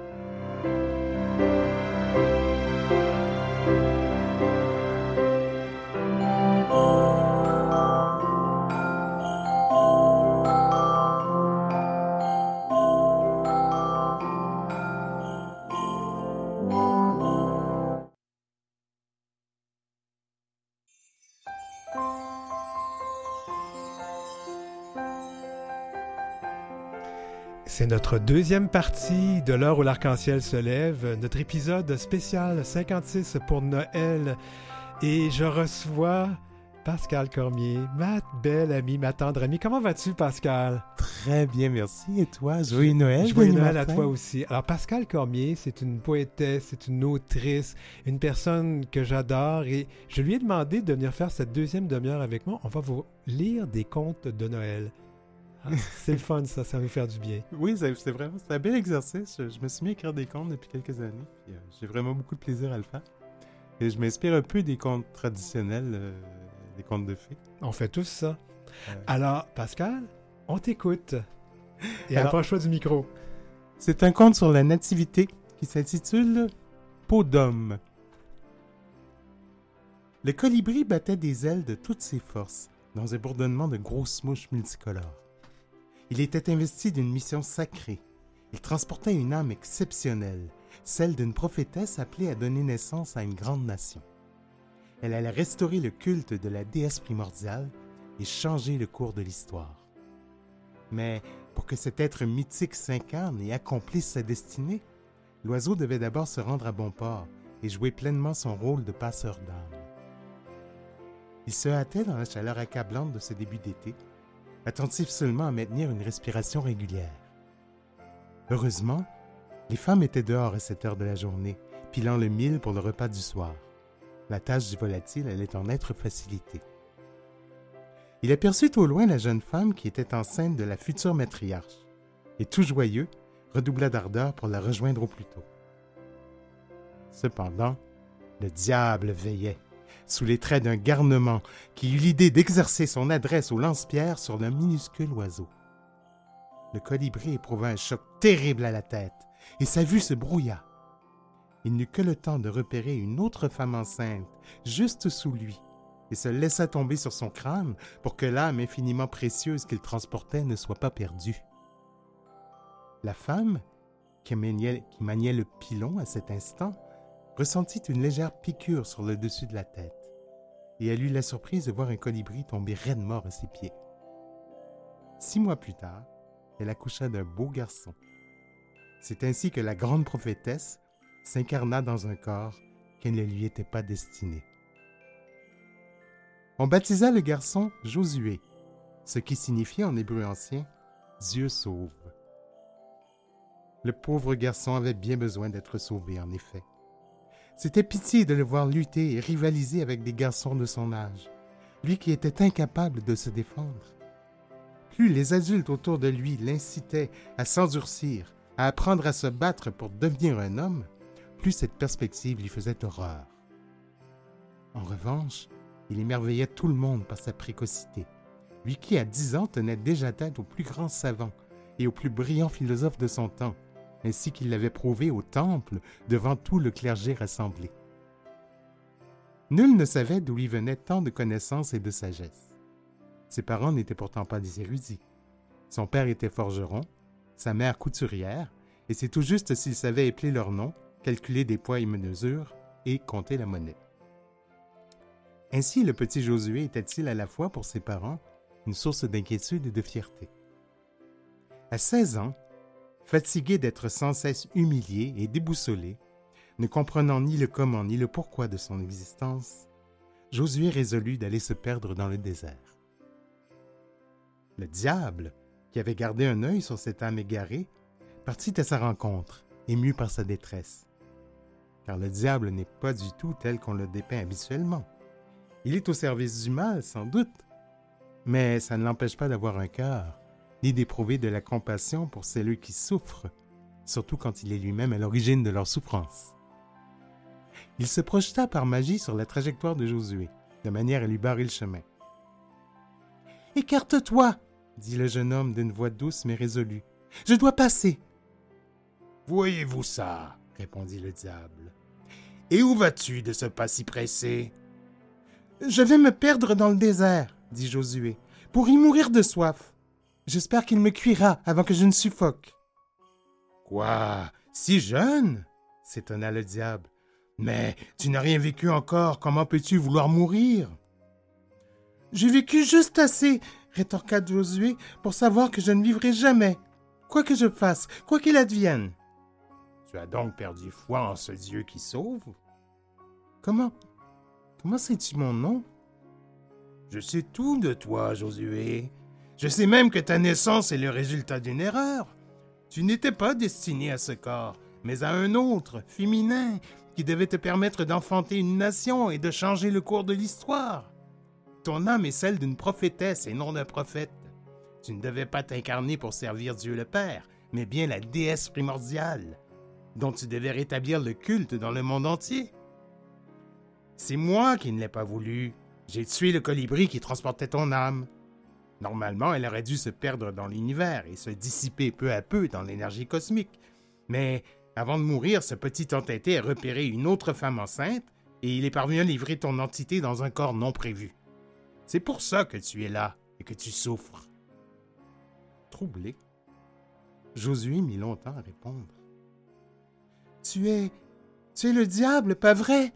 Speaker 1: C'est notre deuxième partie de l'heure où l'arc-en-ciel se lève, notre épisode spécial 56 pour Noël. Et je reçois Pascal Cormier, ma belle amie, ma tendre amie. Comment vas-tu, Pascal?
Speaker 6: Très bien, merci. Et toi? Joyeux Noël.
Speaker 1: Joyeux Noël à toi aussi. Alors, Pascal Cormier, c'est une poétesse, c'est une autrice, une personne que j'adore. Et je lui ai demandé de venir faire cette deuxième demi-heure avec moi. On va vous lire des contes de Noël. Ah, c'est le fun, ça, ça va faire du bien.
Speaker 6: Oui, c'est vraiment un bel exercice. Je, me suis mis à écrire des contes depuis quelques années. Euh, j'ai vraiment beaucoup de plaisir à le faire. Et je m'inspire un peu des contes traditionnels, euh, des contes de fées.
Speaker 1: On fait tous ça. Alors, Pascal, on t'écoute. Et approche-toi du micro.
Speaker 6: C'est un conte sur la nativité qui s'intitule Peau d'homme. Le colibri battait des ailes de toutes ses forces dans un bourdonnement de grosses mouches multicolores. Il était investi d'une mission sacrée. Il transportait une âme exceptionnelle, celle d'une prophétesse appelée à donner naissance à une grande nation. Elle allait restaurer le culte de la déesse primordiale et changer le cours de l'histoire. Mais pour que cet être mythique s'incarne et accomplisse sa destinée, l'oiseau devait d'abord se rendre à bon port et jouer pleinement son rôle de passeur d'âme. Il se hâtait dans la chaleur accablante de ce début d'été attentif seulement à maintenir une respiration régulière. Heureusement, Les femmes étaient dehors à cette heure de la journée, pilant le mil pour le repas du soir. La tâche du volatile allait en être facilitée. Il aperçut au loin la jeune femme qui était enceinte de la future matriarche, et tout joyeux, redoubla d'ardeur pour la rejoindre au plus tôt. Cependant, le diable veillait, sous les traits d'un garnement qui eut l'idée d'exercer son adresse au lance-pierre sur le minuscule oiseau. Le colibri éprouva un choc terrible à la tête, et sa vue se brouilla. Il n'eut que le temps de repérer une autre femme enceinte, juste sous lui, et se laissa tomber sur son crâne pour que l'âme infiniment précieuse qu'il transportait ne soit pas perdue. La femme, qui maniait, qui maniait le pilon à cet instant, ressentit une légère piqûre sur le dessus de la tête, et elle eut la surprise de voir un colibri tomber raide mort à ses pieds. Six mois plus tard, elle accoucha d'un beau garçon. C'est ainsi que la grande prophétesse s'incarna dans un corps qui ne lui était pas destiné. On baptisa le garçon Josué, ce qui signifiait en hébreu ancien Dieu sauve. Le pauvre garçon avait bien besoin d'être sauvé, en effet. C'était pitié de le voir lutter et rivaliser avec des garçons de son âge, lui qui était incapable de se défendre. Plus les adultes autour de lui l'incitaient à s'endurcir, à apprendre à se battre pour devenir un homme, plus cette perspective lui faisait horreur. En revanche, il émerveillait tout le monde par sa précocité, lui qui à dix ans tenait déjà tête aux plus grands savants et aux plus brillants philosophes de son temps, ainsi qu'il l'avait prouvé au temple devant tout le clergé rassemblé. Nul ne savait d'où lui venait tant de connaissances et de sagesse. Ses parents n'étaient pourtant pas des érudits. Son père était forgeron, sa mère couturière, et c'est tout juste s'il savait épeler leurs noms, calculer des poids et mesures, et compter la monnaie. Ainsi le petit Josué était-il à la fois pour ses parents une source d'inquiétude et de fierté. À 16 ans, fatigué d'être sans cesse humilié et déboussolé, ne comprenant ni le comment ni le pourquoi de son existence, Josué résolut d'aller se perdre dans le désert. Le diable, qui avait gardé un œil sur cette âme égarée, partit à sa rencontre, ému par sa détresse. Car le diable n'est pas du tout tel qu'on le dépeint habituellement. Il est au service du mal, sans doute, mais ça ne l'empêche pas d'avoir un cœur, ni d'éprouver de la compassion pour celles qui souffrent, surtout quand il est lui-même à l'origine de leur souffrance. Il se projeta par magie sur la trajectoire de Josué, de manière à lui barrer le chemin. Écarte-toi, dit le jeune homme d'une voix douce mais résolue. Je dois passer.
Speaker 7: Voyez-vous ça? répondit le diable. Et où vas-tu de ce pas si pressé
Speaker 6: Je vais me perdre dans le désert, dit Josué, pour y mourir de soif. J'espère qu'il me cuira avant que je ne suffoque.
Speaker 7: Quoi? Si jeune? s'étonna le diable. Mais tu n'as rien vécu encore, comment peux-tu vouloir mourir?
Speaker 6: J'ai vécu juste assez, rétorqua Josué, pour savoir que je ne vivrai jamais, quoi que je fasse, quoi qu'il advienne.
Speaker 7: Tu as donc perdu foi en ce Dieu qui sauve?
Speaker 6: Comment? Comment sais-tu mon nom?
Speaker 7: Je sais tout de toi, Josué. Je sais même que ta naissance est le résultat d'une erreur. Tu n'étais pas destiné à ce corps, mais à un autre, féminin, qui devait te permettre d'enfanter une nation et de changer le cours de l'histoire. Ton âme est celle d'une prophétesse et non d'un prophète. Tu ne devais pas t'incarner pour servir Dieu le Père, mais bien la déesse primordiale, dont tu devais rétablir le culte dans le monde entier. C'est moi qui ne l'ai pas voulu. J'ai tué le colibri qui transportait ton âme. Normalement, elle aurait dû se perdre dans l'univers et se dissiper peu à peu dans l'énergie cosmique. Mais avant de mourir, ce petit entêté a repéré une autre femme enceinte et il est parvenu à livrer ton entité dans un corps non prévu. C'est pour ça que tu es là et que tu souffres.
Speaker 6: Troublé, Josué mit longtemps à répondre. Tu es. Tu es le diable, pas vrai?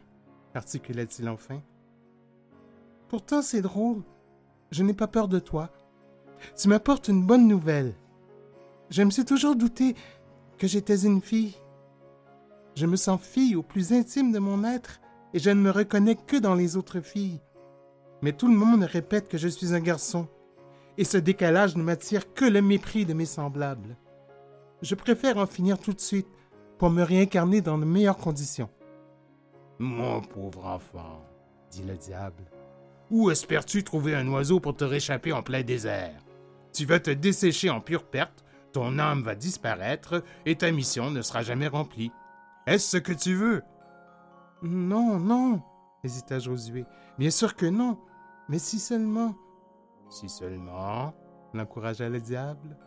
Speaker 6: articula-t-il enfin. Pourtant, c'est drôle. Je n'ai pas peur de toi. Tu m'apportes une bonne nouvelle. Je me suis toujours douté que j'étais une fille. Je me sens fille au plus intime de mon être et je ne me reconnais que dans les autres filles. Mais tout le monde répète que je suis un garçon, et ce décalage ne m'attire que le mépris de mes semblables. Je préfère en finir tout de suite, pour me réincarner dans de meilleures conditions.
Speaker 7: Mon pauvre enfant, dit le diable, où espères-tu trouver un oiseau pour te réchapper en plein désert? Tu vas te dessécher en pure perte, ton âme va disparaître et ta mission ne sera jamais remplie. Est-ce ce que tu veux?
Speaker 6: Non, non, hésita Josué. Bien sûr que non, mais si seulement.
Speaker 7: Si seulement,
Speaker 6: l'encouragea le diable.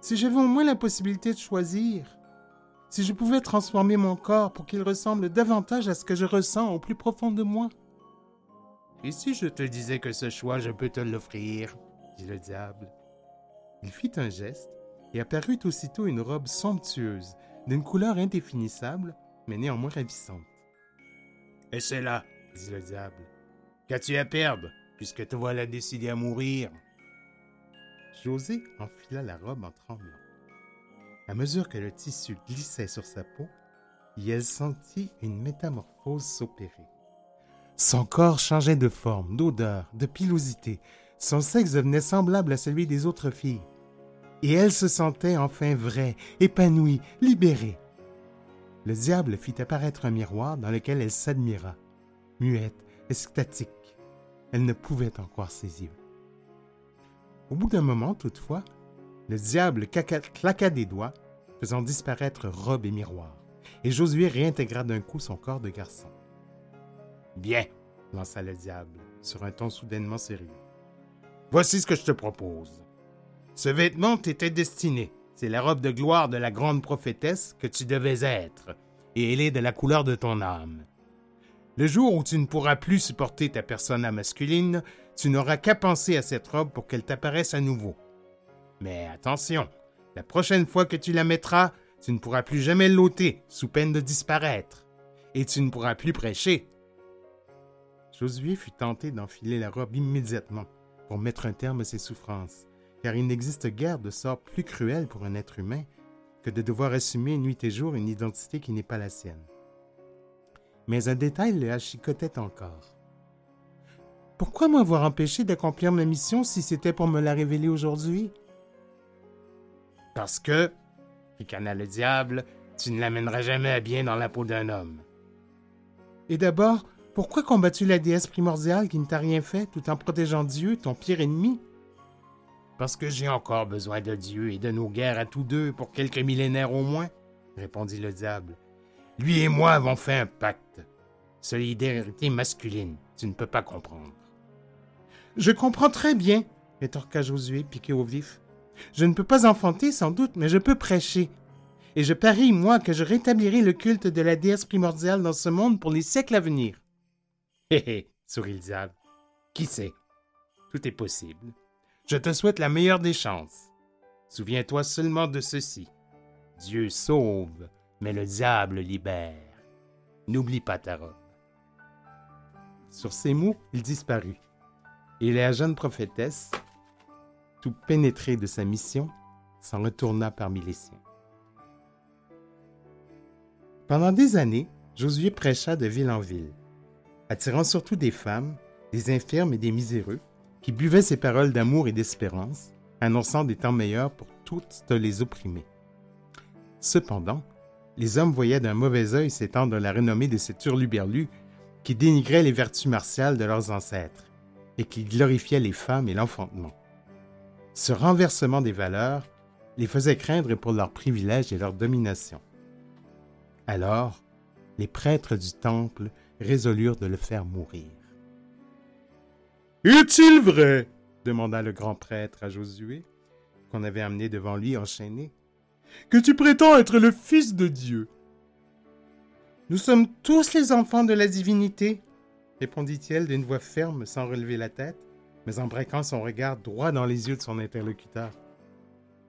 Speaker 6: Si j'avais au moins la possibilité de choisir. Si je pouvais transformer mon corps pour qu'il ressemble davantage à ce que je ressens au plus profond de moi.
Speaker 7: Et si je te disais que ce choix, je peux te l'offrir
Speaker 6: dit le diable. Il fit un geste et apparut aussitôt une robe somptueuse, d'une couleur indéfinissable, mais néanmoins ravissante.
Speaker 7: Et c'est là, dit le diable. Qu'as-tu à perdre, puisque te voilà décidé à mourir
Speaker 6: José enfila la robe en tremblant. À mesure que le tissu glissait sur sa peau, elle sentit une métamorphose s'opérer. Son corps changeait de forme, d'odeur, de pilosité. Son sexe devenait semblable à celui des autres filles. Et elle se sentait enfin vraie, épanouie, libérée. Le diable fit apparaître un miroir dans lequel elle s'admira, muette, extatique. Elle ne pouvait en croire ses yeux. Au bout d'un moment, toutefois, le diable claqua des doigts, faisant disparaître robe et miroir, et Josué réintégra d'un coup son corps de garçon.
Speaker 7: Bien, lança le diable, sur un ton soudainement sérieux. Voici ce que je te propose. Ce vêtement t'était destiné. C'est la robe de gloire de la grande prophétesse que tu devais être, et elle est de la couleur de ton âme. Le jour où tu ne pourras plus supporter ta persona masculine, tu n'auras qu'à penser à cette robe pour qu'elle t'apparaisse à nouveau. Mais attention, la prochaine fois que tu la mettras, tu ne pourras plus jamais l'ôter, sous peine de disparaître. Et tu ne pourras plus prêcher,
Speaker 6: Josué fut tenté d'enfiler la robe immédiatement pour mettre un terme à ses souffrances, car il n'existe guère de sort plus cruel pour un être humain que de devoir assumer nuit et jour une identité qui n'est pas la sienne. Mais un détail le chicotait encore. Pourquoi m'avoir empêché d'accomplir ma mission si c'était pour me la révéler aujourd'hui?
Speaker 7: Parce que, ricana le diable, tu ne l'amèneras jamais à bien dans la peau d'un homme.
Speaker 6: Et d'abord, pourquoi combattu la déesse primordiale qui ne t'a rien fait tout en protégeant Dieu, ton pire ennemi?
Speaker 7: Parce que j'ai encore besoin de Dieu et de nos guerres à tous deux pour quelques millénaires au moins, répondit le diable. Lui et moi avons fait un pacte. Solidarité masculine, tu ne peux pas comprendre.
Speaker 6: Je comprends très bien, rétorqua Josué, piqué au vif. Je ne peux pas enfanter, sans doute, mais je peux prêcher. Et je parie, moi, que je rétablirai le culte de la déesse primordiale dans ce monde pour les siècles à venir.
Speaker 7: Hé hé, sourit le diable. Qui sait? Tout est possible. Je te souhaite la meilleure des chances. Souviens-toi seulement de ceci. Dieu sauve, mais le diable libère. N'oublie pas ta robe.
Speaker 6: Sur ces mots, il disparut. Et la jeune prophétesse, tout pénétrée de sa mission, s'en retourna parmi les siens. Pendant des années, Josué prêcha de ville en ville attirant surtout des femmes, des infirmes et des miséreux, qui buvaient ses paroles d'amour et d'espérance, annonçant des temps meilleurs pour toutes les opprimés. Cependant, les hommes voyaient d'un mauvais œil s'étendre la renommée de ces turluberlus qui dénigraient les vertus martiales de leurs ancêtres et qui glorifiaient les femmes et l'enfantement. Ce renversement des valeurs les faisait craindre pour leurs privilèges et leur domination. Alors, les prêtres du temple résolurent de le faire mourir.
Speaker 7: Est-il vrai?
Speaker 6: demanda le grand prêtre à Josué, qu'on avait amené devant lui enchaîné,
Speaker 7: que tu prétends être le Fils de Dieu?
Speaker 6: Nous sommes tous les enfants de la divinité, répondit-il d'une voix ferme sans relever la tête, mais en braquant son regard droit dans les yeux de son interlocuteur.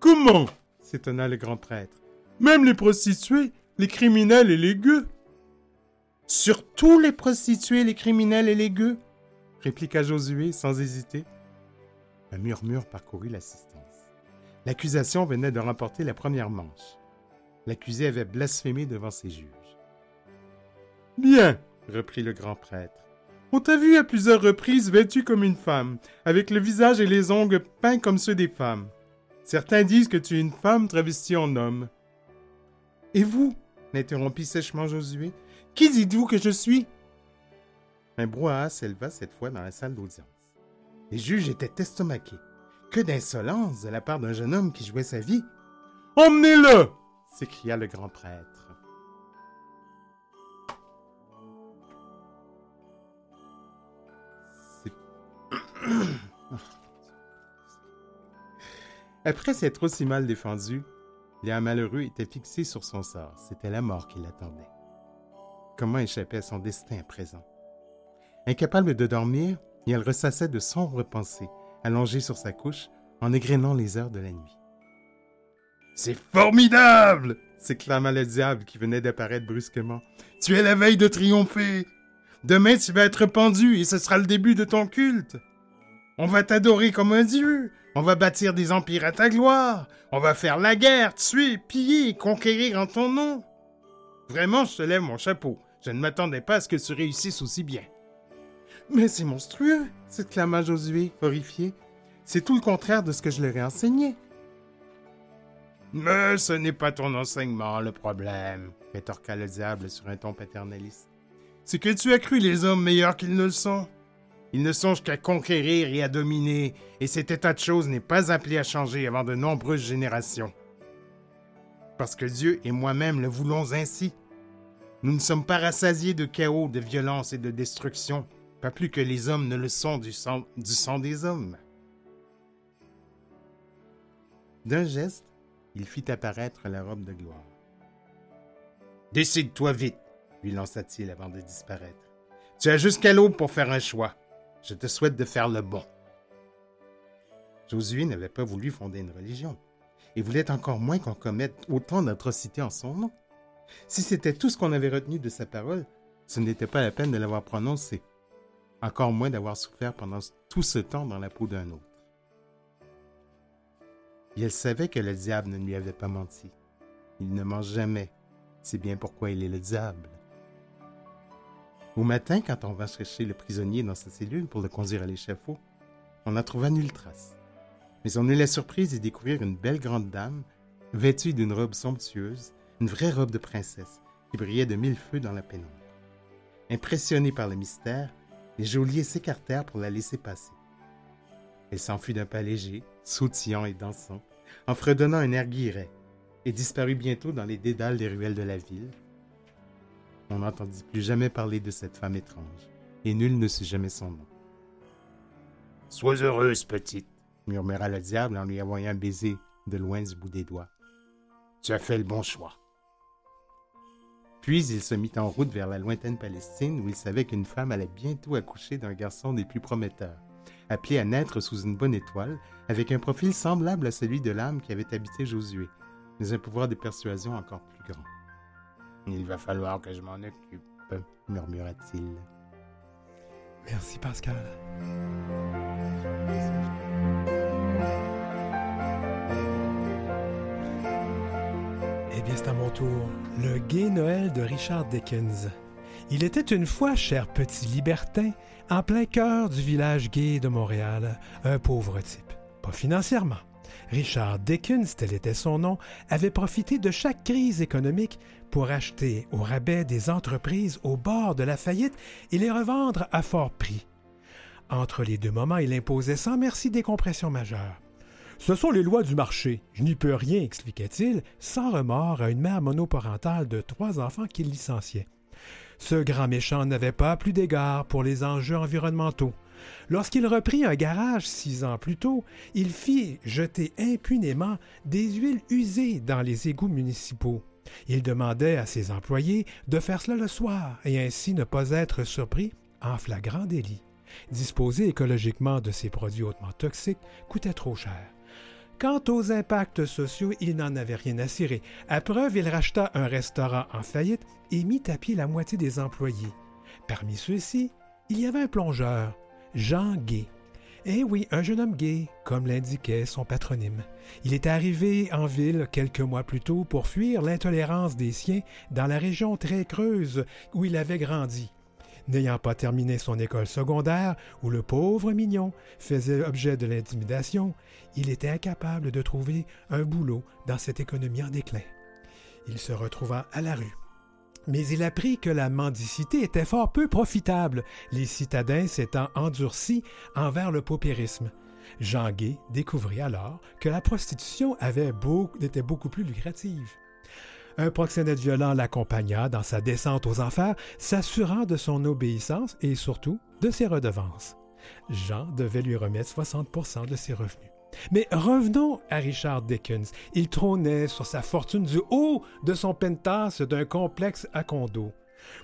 Speaker 7: Comment?
Speaker 6: s'étonna le grand prêtre.
Speaker 7: Même les prostituées, les criminels et les gueux.
Speaker 6: Tous les prostituées, les criminels et les gueux? Répliqua Josué sans hésiter. Un murmure parcourut l'assistance. L'accusation venait de remporter la première manche. L'accusé avait blasphémé devant ses juges.
Speaker 7: Bien, reprit le grand prêtre. On t'a vu à plusieurs reprises vêtu comme une femme, avec le visage et les ongles peints comme ceux des femmes. Certains disent que tu es une femme travestie en homme.
Speaker 6: Et vous? l'interrompit sèchement Josué. Qui dites-vous que je suis? Un brouhaha s'éleva cette fois dans la salle d'audience. Les juges étaient estomaqués. Que d'insolence de la part d'un jeune homme qui jouait sa vie. Emmenez-le! s'écria le grand prêtre. Après s'être aussi mal défendu, Léa Malheureux était fixé sur son sort. C'était la mort qui l'attendait. Comment échapper à son destin à présent? Incapable de dormir, il ressassait de sombres pensées, allongé sur sa couche, en égrénant les heures de la nuit. C'est formidable! s'exclama le diable qui venait d'apparaître brusquement. Tu es la veille de triompher. Demain tu vas être pendu et ce sera le début de ton culte. On va t'adorer comme un dieu. On va bâtir des empires à ta gloire. On va faire la guerre, tuer, piller, conquérir en ton nom. Vraiment, je te lève mon chapeau. Je ne m'attendais pas à ce que tu réussisses aussi bien. Mais c'est monstrueux, s'exclama Josué, horrifié. C'est tout le contraire de ce que je leur ai enseigné. Mais ce n'est pas ton enseignement le problème, rétorqua le diable sur un ton paternaliste. C'est que tu as cru les hommes meilleurs qu'ils ne le sont. Ils ne songent qu'à conquérir et à dominer, et cet état de choses n'est pas appelé à changer avant de nombreuses générations. Parce que Dieu et moi-même le voulons ainsi. Nous ne sommes pas rassasiés de chaos, de violence et de destruction, pas plus que les hommes ne le sont du sang, des hommes. D'un geste, il fit apparaître la robe de gloire. Décide-toi vite, lui lança-t-il avant de disparaître. Tu as jusqu'à l'aube pour faire un choix. Je te souhaite de faire le bon. Josué n'avait pas voulu fonder une religion, et voulait encore moins qu'on commette autant d'atrocités en son nom. Si c'était tout ce qu'on avait retenu de sa parole, ce n'était pas la peine de l'avoir prononcée, encore moins d'avoir souffert pendant tout ce temps dans la peau d'un autre. Et elle savait que le diable ne lui avait pas menti. Il ne ment jamais. C'est bien pourquoi il est le diable. Au matin, quand on va chercher le prisonnier dans sa cellule pour le conduire à l'échafaud, on n'en trouva nulle trace. Mais on eut la surprise d'y découvrir une belle grande dame, vêtue d'une robe somptueuse, une vraie robe de princesse, qui brillait de mille feux dans la pénombre. Impressionnés par le mystère, les geôliers s'écartèrent pour la laisser passer. Elle s'enfuit d'un pas léger, sautillant et dansant, en fredonnant un air guilleret, et disparut bientôt dans les dédales des ruelles de la ville, on n'entendit plus jamais parler de cette femme étrange, et nul ne sut jamais son nom. Sois heureuse, petite, murmura le diable en lui envoyant un baiser de loin du bout des doigts. Tu as fait le bon choix. Puis il se mit en route vers la lointaine Palestine où il savait qu'une femme allait bientôt accoucher d'un garçon des plus prometteurs, appelé à naître sous une bonne étoile, avec un profil semblable à celui de l'âme qui avait habité Josué, mais un pouvoir de persuasion encore plus grand. Il va falloir que je m'en occupe, murmura-t-il.
Speaker 1: Merci, Pascal. Eh bien, c'est à mon tour. Le Gai Noël de Richard Dickens. Il était une fois, cher petit libertin, en plein cœur du village gay de Montréal, un pauvre type. Pas financièrement, Richard Dickens, tel était son nom, avait profité de chaque crise économique pour acheter au rabais des entreprises au bord de la faillite et les revendre à fort prix. Entre les deux moments, il imposait sans merci des compressions majeures. Ce sont les lois du marché. Je n'y peux rien, expliquait-il, sans remords à une mère monoparentale de trois enfants qu'il licenciait. Ce grand méchant n'avait pas plus d'égard pour les enjeux environnementaux. Lorsqu'il reprit un garage six ans plus tôt, il fit jeter impunément des huiles usées dans les égouts municipaux. Il demandait à ses employés de faire cela le soir et ainsi ne pas être surpris en flagrant délit. Disposer écologiquement de ces produits hautement toxiques coûtait trop cher. Quant aux impacts sociaux, il n'en avait rien à cirer. À preuve, il racheta un restaurant en faillite et mit à pied la moitié des employés. Parmi ceux-ci, il y avait un plongeur, Jean Gay. Eh oui, un jeune homme gay, comme l'indiquait son patronyme. Il était arrivé en ville quelques mois plus tôt pour fuir l'intolérance des siens dans la région très creuse où il avait grandi. N'ayant pas terminé son école secondaire, où le pauvre mignon faisait objet de l'intimidation, il était incapable de trouver un boulot dans cette économie en déclin. Il se retrouva à la rue, Mais il apprit que la mendicité était fort peu profitable, les citadins s'étant endurcis envers le paupérisme. Jean Gay découvrit alors que la prostitution était beaucoup plus lucrative. Un proxénète violent l'accompagna dans sa descente aux enfers, s'assurant de son obéissance et surtout de ses redevances. Jean devait lui remettre 60% de ses revenus. Mais revenons à Richard Dickens. Il trônait sur sa fortune du haut de son penthouse d'un complexe à condos.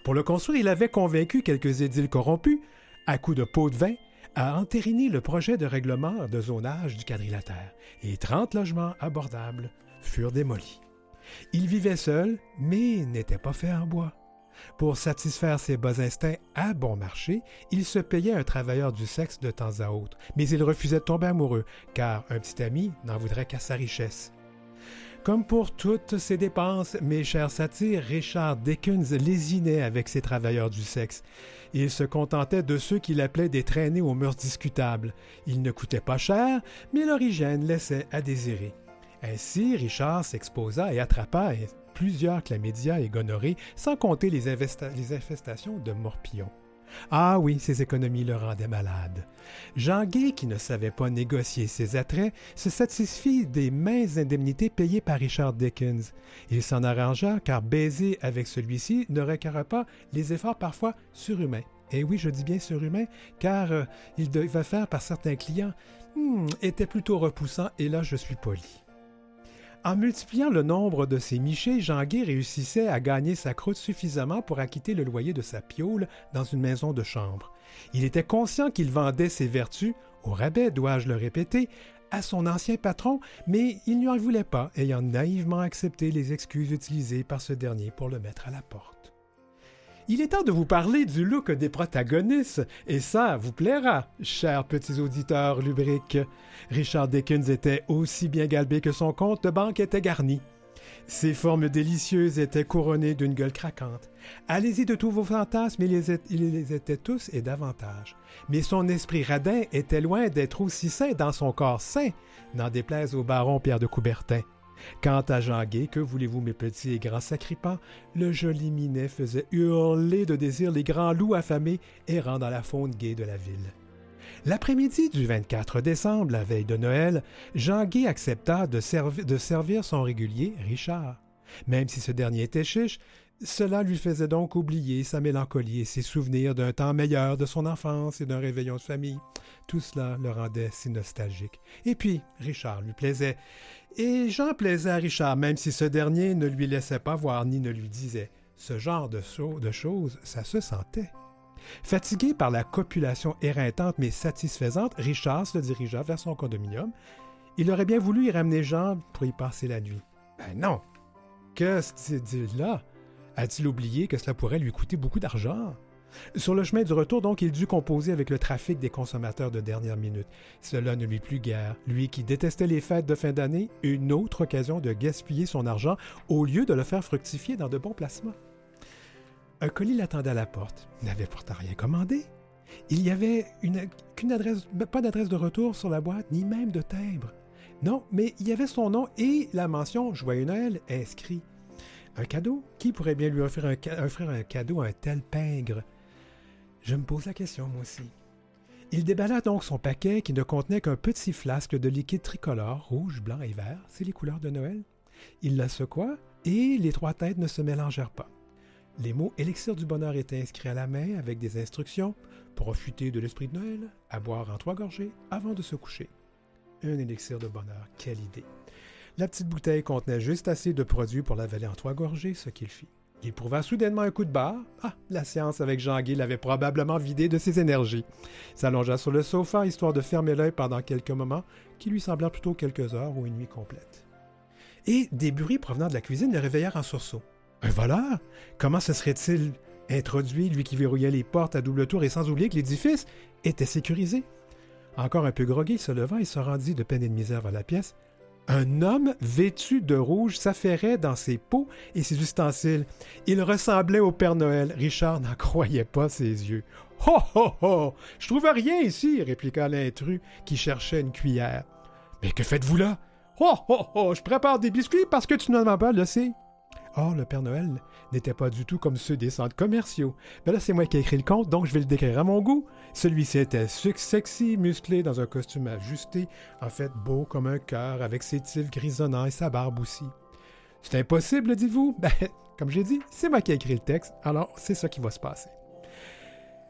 Speaker 1: Pour le construire, il avait convaincu quelques édiles corrompus, à coups de pots de vin, à entériner le projet de règlement de zonage du quadrilatère, et 30 logements abordables furent démolis. Il vivait seul, mais n'était pas fait en bois. Pour satisfaire ses bas instincts à bon marché, il se payait un travailleur du sexe de temps à autre, mais il refusait de tomber amoureux, car un petit ami n'en voudrait qu'à sa richesse. Comme pour toutes ses dépenses, mes chers satires, Richard Dickens lésinait avec ses travailleurs du sexe. Il se contentait de ceux qu'il appelait des traînées aux mœurs discutables. Ils ne coûtaient pas cher, mais leur hygiène laissait à désirer. Ainsi, Richard s'exposa et attrapa plusieurs chlamydia et gonorrhées, sans compter les, infestations de morpillons. Ah oui, ces économies le rendaient malade. Jean Guy, qui ne savait pas négocier ses attraits, se satisfit des minces indemnités payées par Richard Dickens. Il s'en arrangea car baiser avec celui-ci ne requérait pas les efforts parfois surhumains. Et oui, je dis bien surhumains, car euh, il devait faire par certains clients hmm, était plutôt repoussant, et là je suis poli. En multipliant le nombre de ses michets, Jean-Guy réussissait à gagner sa croûte suffisamment pour acquitter le loyer de sa piole dans une maison de chambre. Il était conscient qu'il vendait ses vertus, au rabais, dois-je le répéter, à son ancien patron, mais il n'y en voulait pas, ayant naïvement accepté les excuses utilisées par ce dernier pour le mettre à la porte. Il est temps de vous parler du look des protagonistes, et ça vous plaira, chers petits auditeurs lubriques. Richard Dickens était aussi bien galbé que son compte de banque était garni. Ses formes délicieuses étaient couronnées d'une gueule craquante. Allez-y de tous vos fantasmes, il les, les était tous et davantage. Mais son esprit radin était loin d'être aussi sain dans son corps sain, n'en déplaise au baron Pierre de Coubertin. Quant à Jean Guy, que voulez-vous, mes petits et grands sacripants, le joli Minet faisait hurler de désir les grands loups affamés errant dans la faune gaie de la ville. L'après-midi du 24 décembre, la veille de Noël, Jean Guy accepta de servir son régulier, Richard. Même si ce dernier était chiche, cela lui faisait donc oublier sa mélancolie et ses souvenirs d'un temps meilleur de son enfance et d'un réveillon de famille. Tout cela le rendait si nostalgique. Et puis, Richard lui plaisait. Et Jean plaisait à Richard, même si ce dernier ne lui laissait pas voir ni ne lui disait. Ce genre de, choses, ça se sentait. Fatigué par la copulation éreintante mais satisfaisante, Richard se dirigea vers son condominium. Il aurait bien voulu y ramener Jean pour y passer la nuit. Ben non! Que ce dit là? A-t-il oublié que cela pourrait lui coûter beaucoup d'argent? Sur le chemin du retour, donc, il dut composer avec le trafic des consommateurs de dernière minute. Cela ne lui plut guère. Lui qui détestait les fêtes de fin d'année, une autre occasion de gaspiller son argent au lieu de le faire fructifier dans de bons placements. Un colis l'attendait à la porte. Il n'avait pourtant rien commandé. Il y avait une, adresse, pas d'adresse de retour sur la boîte, ni même de timbre. Non, mais il y avait son nom et la mention Joyeux Noël inscrit. Un cadeau? Qui pourrait bien lui offrir un, cadeau à un tel pingre? Je me pose la question, moi aussi. Il déballa donc son paquet qui ne contenait qu'un petit flasque de liquide tricolore, rouge, blanc et vert, c'est les couleurs de Noël. Il la secoua et les trois têtes ne se mélangèrent pas. Les mots élixir du bonheur étaient inscrits à la main avec des instructions profiter de l'esprit de Noël, à boire en trois gorgées avant de se coucher. Un élixir de bonheur, quelle idée! La petite bouteille contenait juste assez de produit pour l'avaler en trois gorgées, ce qu'il fit. Il prouva soudainement un coup de barre. Ah, la séance avec Jean-Guy l'avait probablement vidé de ses énergies. S'allongea sur le sofa, histoire de fermer l'œil pendant quelques moments, qui lui semblèrent plutôt quelques heures ou une nuit complète. Et des bruits provenant de la cuisine le réveillèrent en sursaut. Un voleur? Comment se serait-il introduit, lui qui verrouillait les portes à double tour et sans oublier que l'édifice était sécurisé? Encore un peu groggy, il se leva et se rendit de peine et de misère vers la pièce. Un homme vêtu de rouge s'affairait dans ses pots et ses ustensiles. Il ressemblait au Père Noël. Richard n'en croyait pas ses yeux. Ho, ho, ho! Je trouve rien ici, répliqua l'intrus qui cherchait une cuillère. Mais que faites-vous là? Ho, ho, ho! Je prépare des biscuits parce que tu n'en as pas, le sais. Or, le Père Noël n'était pas du tout comme ceux des centres commerciaux. Ben là, c'est moi qui ai écrit le conte, donc je vais le décrire à mon goût. Celui-ci était sexy, musclé, dans un costume ajusté, en fait beau comme un cœur, avec ses tifs grisonnants et sa barbe aussi. C'est impossible, dites-vous? Ben, comme j'ai dit, c'est moi qui ai écrit le texte, alors c'est ça qui va se passer.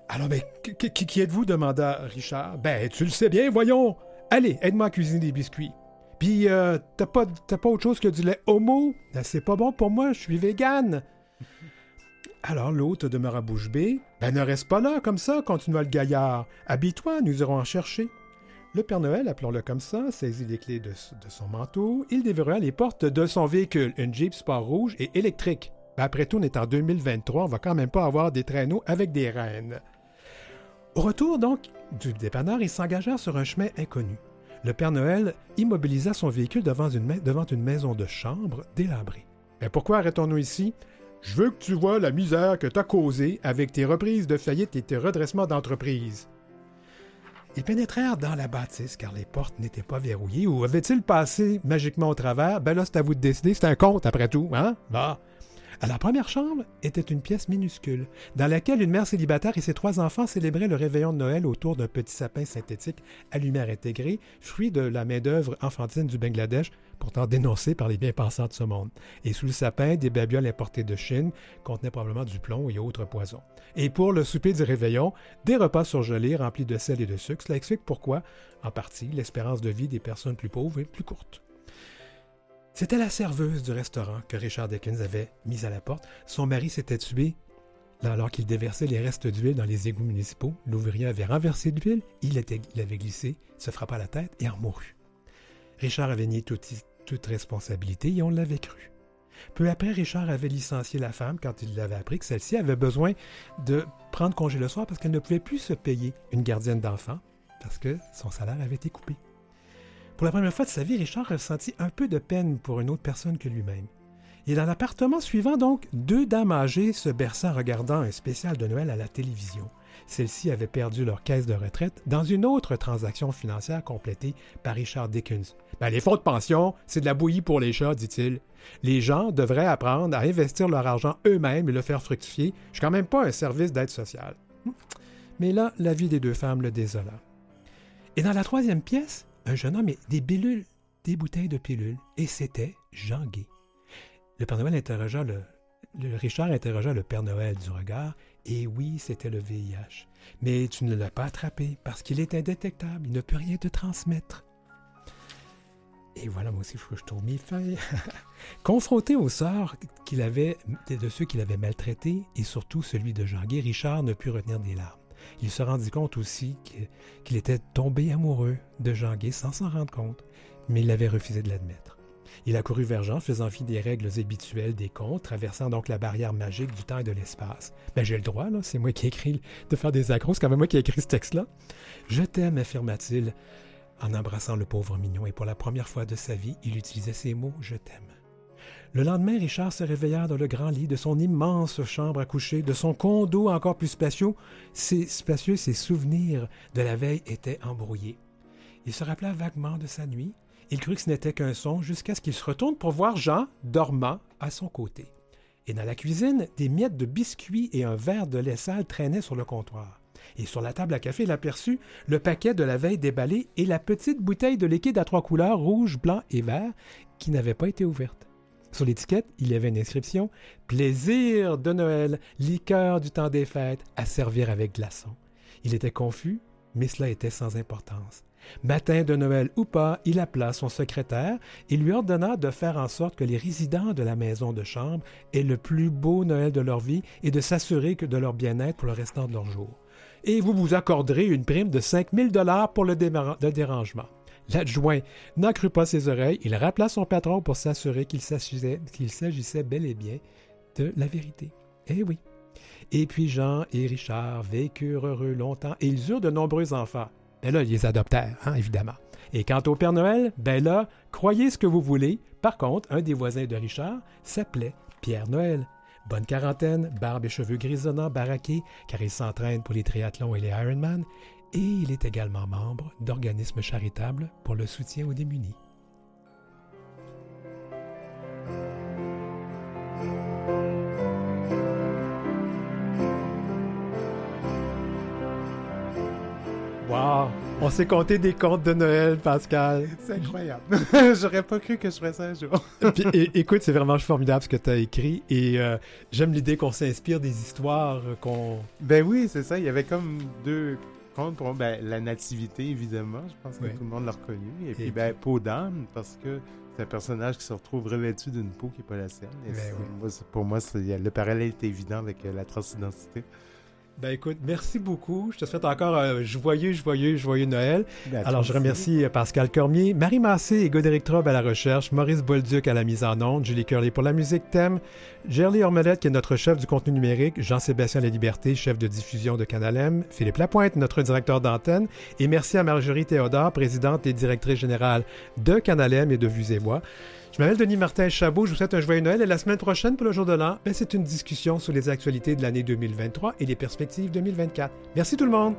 Speaker 1: Alors, ben, qui, êtes-vous? demanda Richard. Ben, tu le sais bien, voyons. Allez, aide-moi à cuisiner des biscuits. Puis, euh, t'as pas, pas autre chose que du lait homo? Ben, c'est pas bon pour moi, je suis vegan. Alors l'hôte demeura bouche bée. Ben, ne reste pas là, comme ça, continua le gaillard. Habille-toi, nous irons en chercher. Le Père Noël, appelons-le comme ça, saisit les clés de, son manteau. Il déverrouilla les portes de son véhicule, une Jeep Sport rouge et électrique. Ben, après tout, on est en 2023, on va quand même pas avoir des traîneaux avec des reines. Au retour, donc, du dépanneur, il s'engagea sur un chemin inconnu le Père Noël immobilisa son véhicule devant une, devant une maison de chambre délabrée. Mais pourquoi arrêtons-nous ici? Je veux que tu vois la misère que tu as causée avec tes reprises de faillite et tes redressements d'entreprise. Ils pénétrèrent dans la bâtisse car les portes n'étaient pas verrouillées ou avaient-ils passé magiquement au travers? Ben là, c'est à vous de décider, c'est un compte après tout, hein? Va! À la première chambre était une pièce minuscule, dans laquelle une mère célibataire et ses trois enfants célébraient le réveillon de Noël autour d'un petit sapin synthétique à lumière intégrée, fruit de la main-d'œuvre enfantine du Bangladesh, pourtant dénoncée par les bien-pensants de ce monde. Et sous le sapin, des babioles importées de Chine contenaient probablement du plomb et autres poisons. Et pour le souper du réveillon, des repas surgelés remplis de sel et de sucre. Cela explique pourquoi, en partie, l'espérance de vie des personnes plus pauvres est plus courte. C'était la serveuse du restaurant que Richard Dickens avait mise à la porte. Son mari s'était tué alors qu'il déversait les restes d'huile dans les égouts municipaux. L'ouvrier avait renversé l'huile, il, il avait glissé, se frappa la tête et en mourut. Richard avait nié toute, responsabilité et on l'avait cru. Peu après, Richard avait licencié la femme quand il avait appris que celle-ci avait besoin de prendre congé le soir parce qu'elle ne pouvait plus se payer une gardienne d'enfant parce que son salaire avait été coupé. Pour la première fois de sa vie, Richard ressentit un peu de peine pour une autre personne que lui-même. Et dans l'appartement suivant, donc, deux dames âgées se berçaient en regardant un spécial de Noël à la télévision. Celles-ci avaient perdu leur caisse de retraite dans une autre transaction financière complétée par Richard Dickens. Ben, les fonds de pension, c'est de la bouillie pour les chats, dit-il. Les gens devraient apprendre à investir leur argent eux-mêmes et le faire fructifier. Je suis quand même pas un service d'aide sociale. Mais là, la vie des deux femmes le désola. Et dans la troisième pièce, un jeune homme des pilules, des bouteilles de pilules, et c'était Jean Guy. Le Père Noël interrogea le, Richard interrogea le Père Noël du regard, et oui, c'était le VIH. Mais tu ne l'as pas attrapé parce qu'il est indétectable, il ne peut rien te transmettre. Et voilà, moi aussi, il faut que je mes feuilles. Confronté au sort qu'il avait, de ceux qu'il avait maltraités, et surtout celui de Jean Guy, Richard ne put retenir des larmes. Il se rendit compte aussi qu'il était tombé amoureux de Jean Guy sans s'en rendre compte, mais il avait refusé de l'admettre. Il accourut vers Jean, faisant fi des règles habituelles des contes, traversant donc la barrière magique du temps et de l'espace. Ben, j'ai le droit, là, c'est moi qui ai écrit, de faire des accros, c'est quand même moi qui ai écrit ce texte-là. Je t'aime, affirma-t-il, en embrassant le pauvre mignon, et pour la première fois de sa vie, il utilisait ces mots Je t'aime. Le lendemain, Richard se réveilla dans le grand lit de son immense chambre à coucher, de son condo encore plus spacieux. Ses, spacieux, ses souvenirs de la veille étaient embrouillés. Il se rappela vaguement de sa nuit. Il crut que ce n'était qu'un son jusqu'à ce qu'il se retourne pour voir Jean dormant à son côté. Et dans la cuisine, des miettes de biscuits et un verre de lait sale traînaient sur le comptoir. Et sur la table à café, il aperçut le paquet de la veille déballé et la petite bouteille de liquide à trois couleurs, rouge, blanc et vert, qui n'avait pas été ouverte. Sur l'étiquette, il y avait une inscription Plaisir de Noël, liqueur du temps des fêtes, à servir avec glaçons. Il était confus, mais cela était sans importance. Matin de Noël ou pas, il appela son secrétaire et lui ordonna de faire en sorte que les résidents de la maison de chambre aient le plus beau Noël de leur vie et de s'assurer que de leur bien-être pour le restant de leur jour. Et vous vous accorderez une prime de 5000 dollars pour le, dérangement. L'adjoint n'en crut pas ses oreilles. Il rappela son patron pour s'assurer qu'il s'agissait bel et bien de la vérité. Eh oui. Et puis Jean et Richard vécurent heureux longtemps et ils eurent de nombreux enfants. Ben là, ils les adoptèrent, hein, évidemment. Et quant au Père Noël, ben là, croyez ce que vous voulez. Par contre, un des voisins de Richard s'appelait Pierre Noël. Bonne quarantaine, barbe et cheveux grisonnants, baraqués, car il s'entraîne pour les triathlons et les Ironman, et il est également membre d'organismes charitables pour le soutien aux démunis. Wow! On s'est compté des contes de Noël, Pascal.
Speaker 6: C'est incroyable. J'aurais pas cru que je ferais ça un jour.
Speaker 1: Puis, écoute, c'est vraiment formidable ce que tu as écrit et euh, j'aime l'idée qu'on s'inspire des histoires euh, qu'on.
Speaker 6: Ben oui, c'est ça. Il y avait comme deux pour ben, la nativité, évidemment. Je pense que
Speaker 1: Oui.
Speaker 6: tout le monde l'a reconnu. Et, puis,
Speaker 1: puis-
Speaker 6: ben, peau d'âme, parce que c'est un personnage qui se retrouve revêtu d'une peau qui n'est pas la sienne. Et
Speaker 1: Ben oui.
Speaker 6: moi, pour moi, le parallèle est évident avec euh, la transidentité.
Speaker 1: Ben écoute, merci beaucoup. Je te souhaite encore un joyeux, joyeux, joyeux Noël.
Speaker 6: Ben,
Speaker 1: Alors, je remercie euh, Pascal Cormier, Marie Massé et Godéric Trobe à la recherche, Maurice Bolduc à la mise en onde, Julie Curley pour la musique thème, Gerly Ormelette qui est notre chef du contenu numérique, Jean-Sébastien Laliberté, chef de diffusion de Canal M, Philippe Lapointe, notre directeur d'antenne, et merci à Marjorie Théodore, présidente et directrice générale de Canal M et de Vues et Voix. Je m'appelle Denis Martin Chabot, je vous souhaite un joyeux Noël et la semaine prochaine pour le jour de l'an, ben, c'est une discussion sur les actualités de l'année 2023 et les perspectives 2024. Merci tout le monde!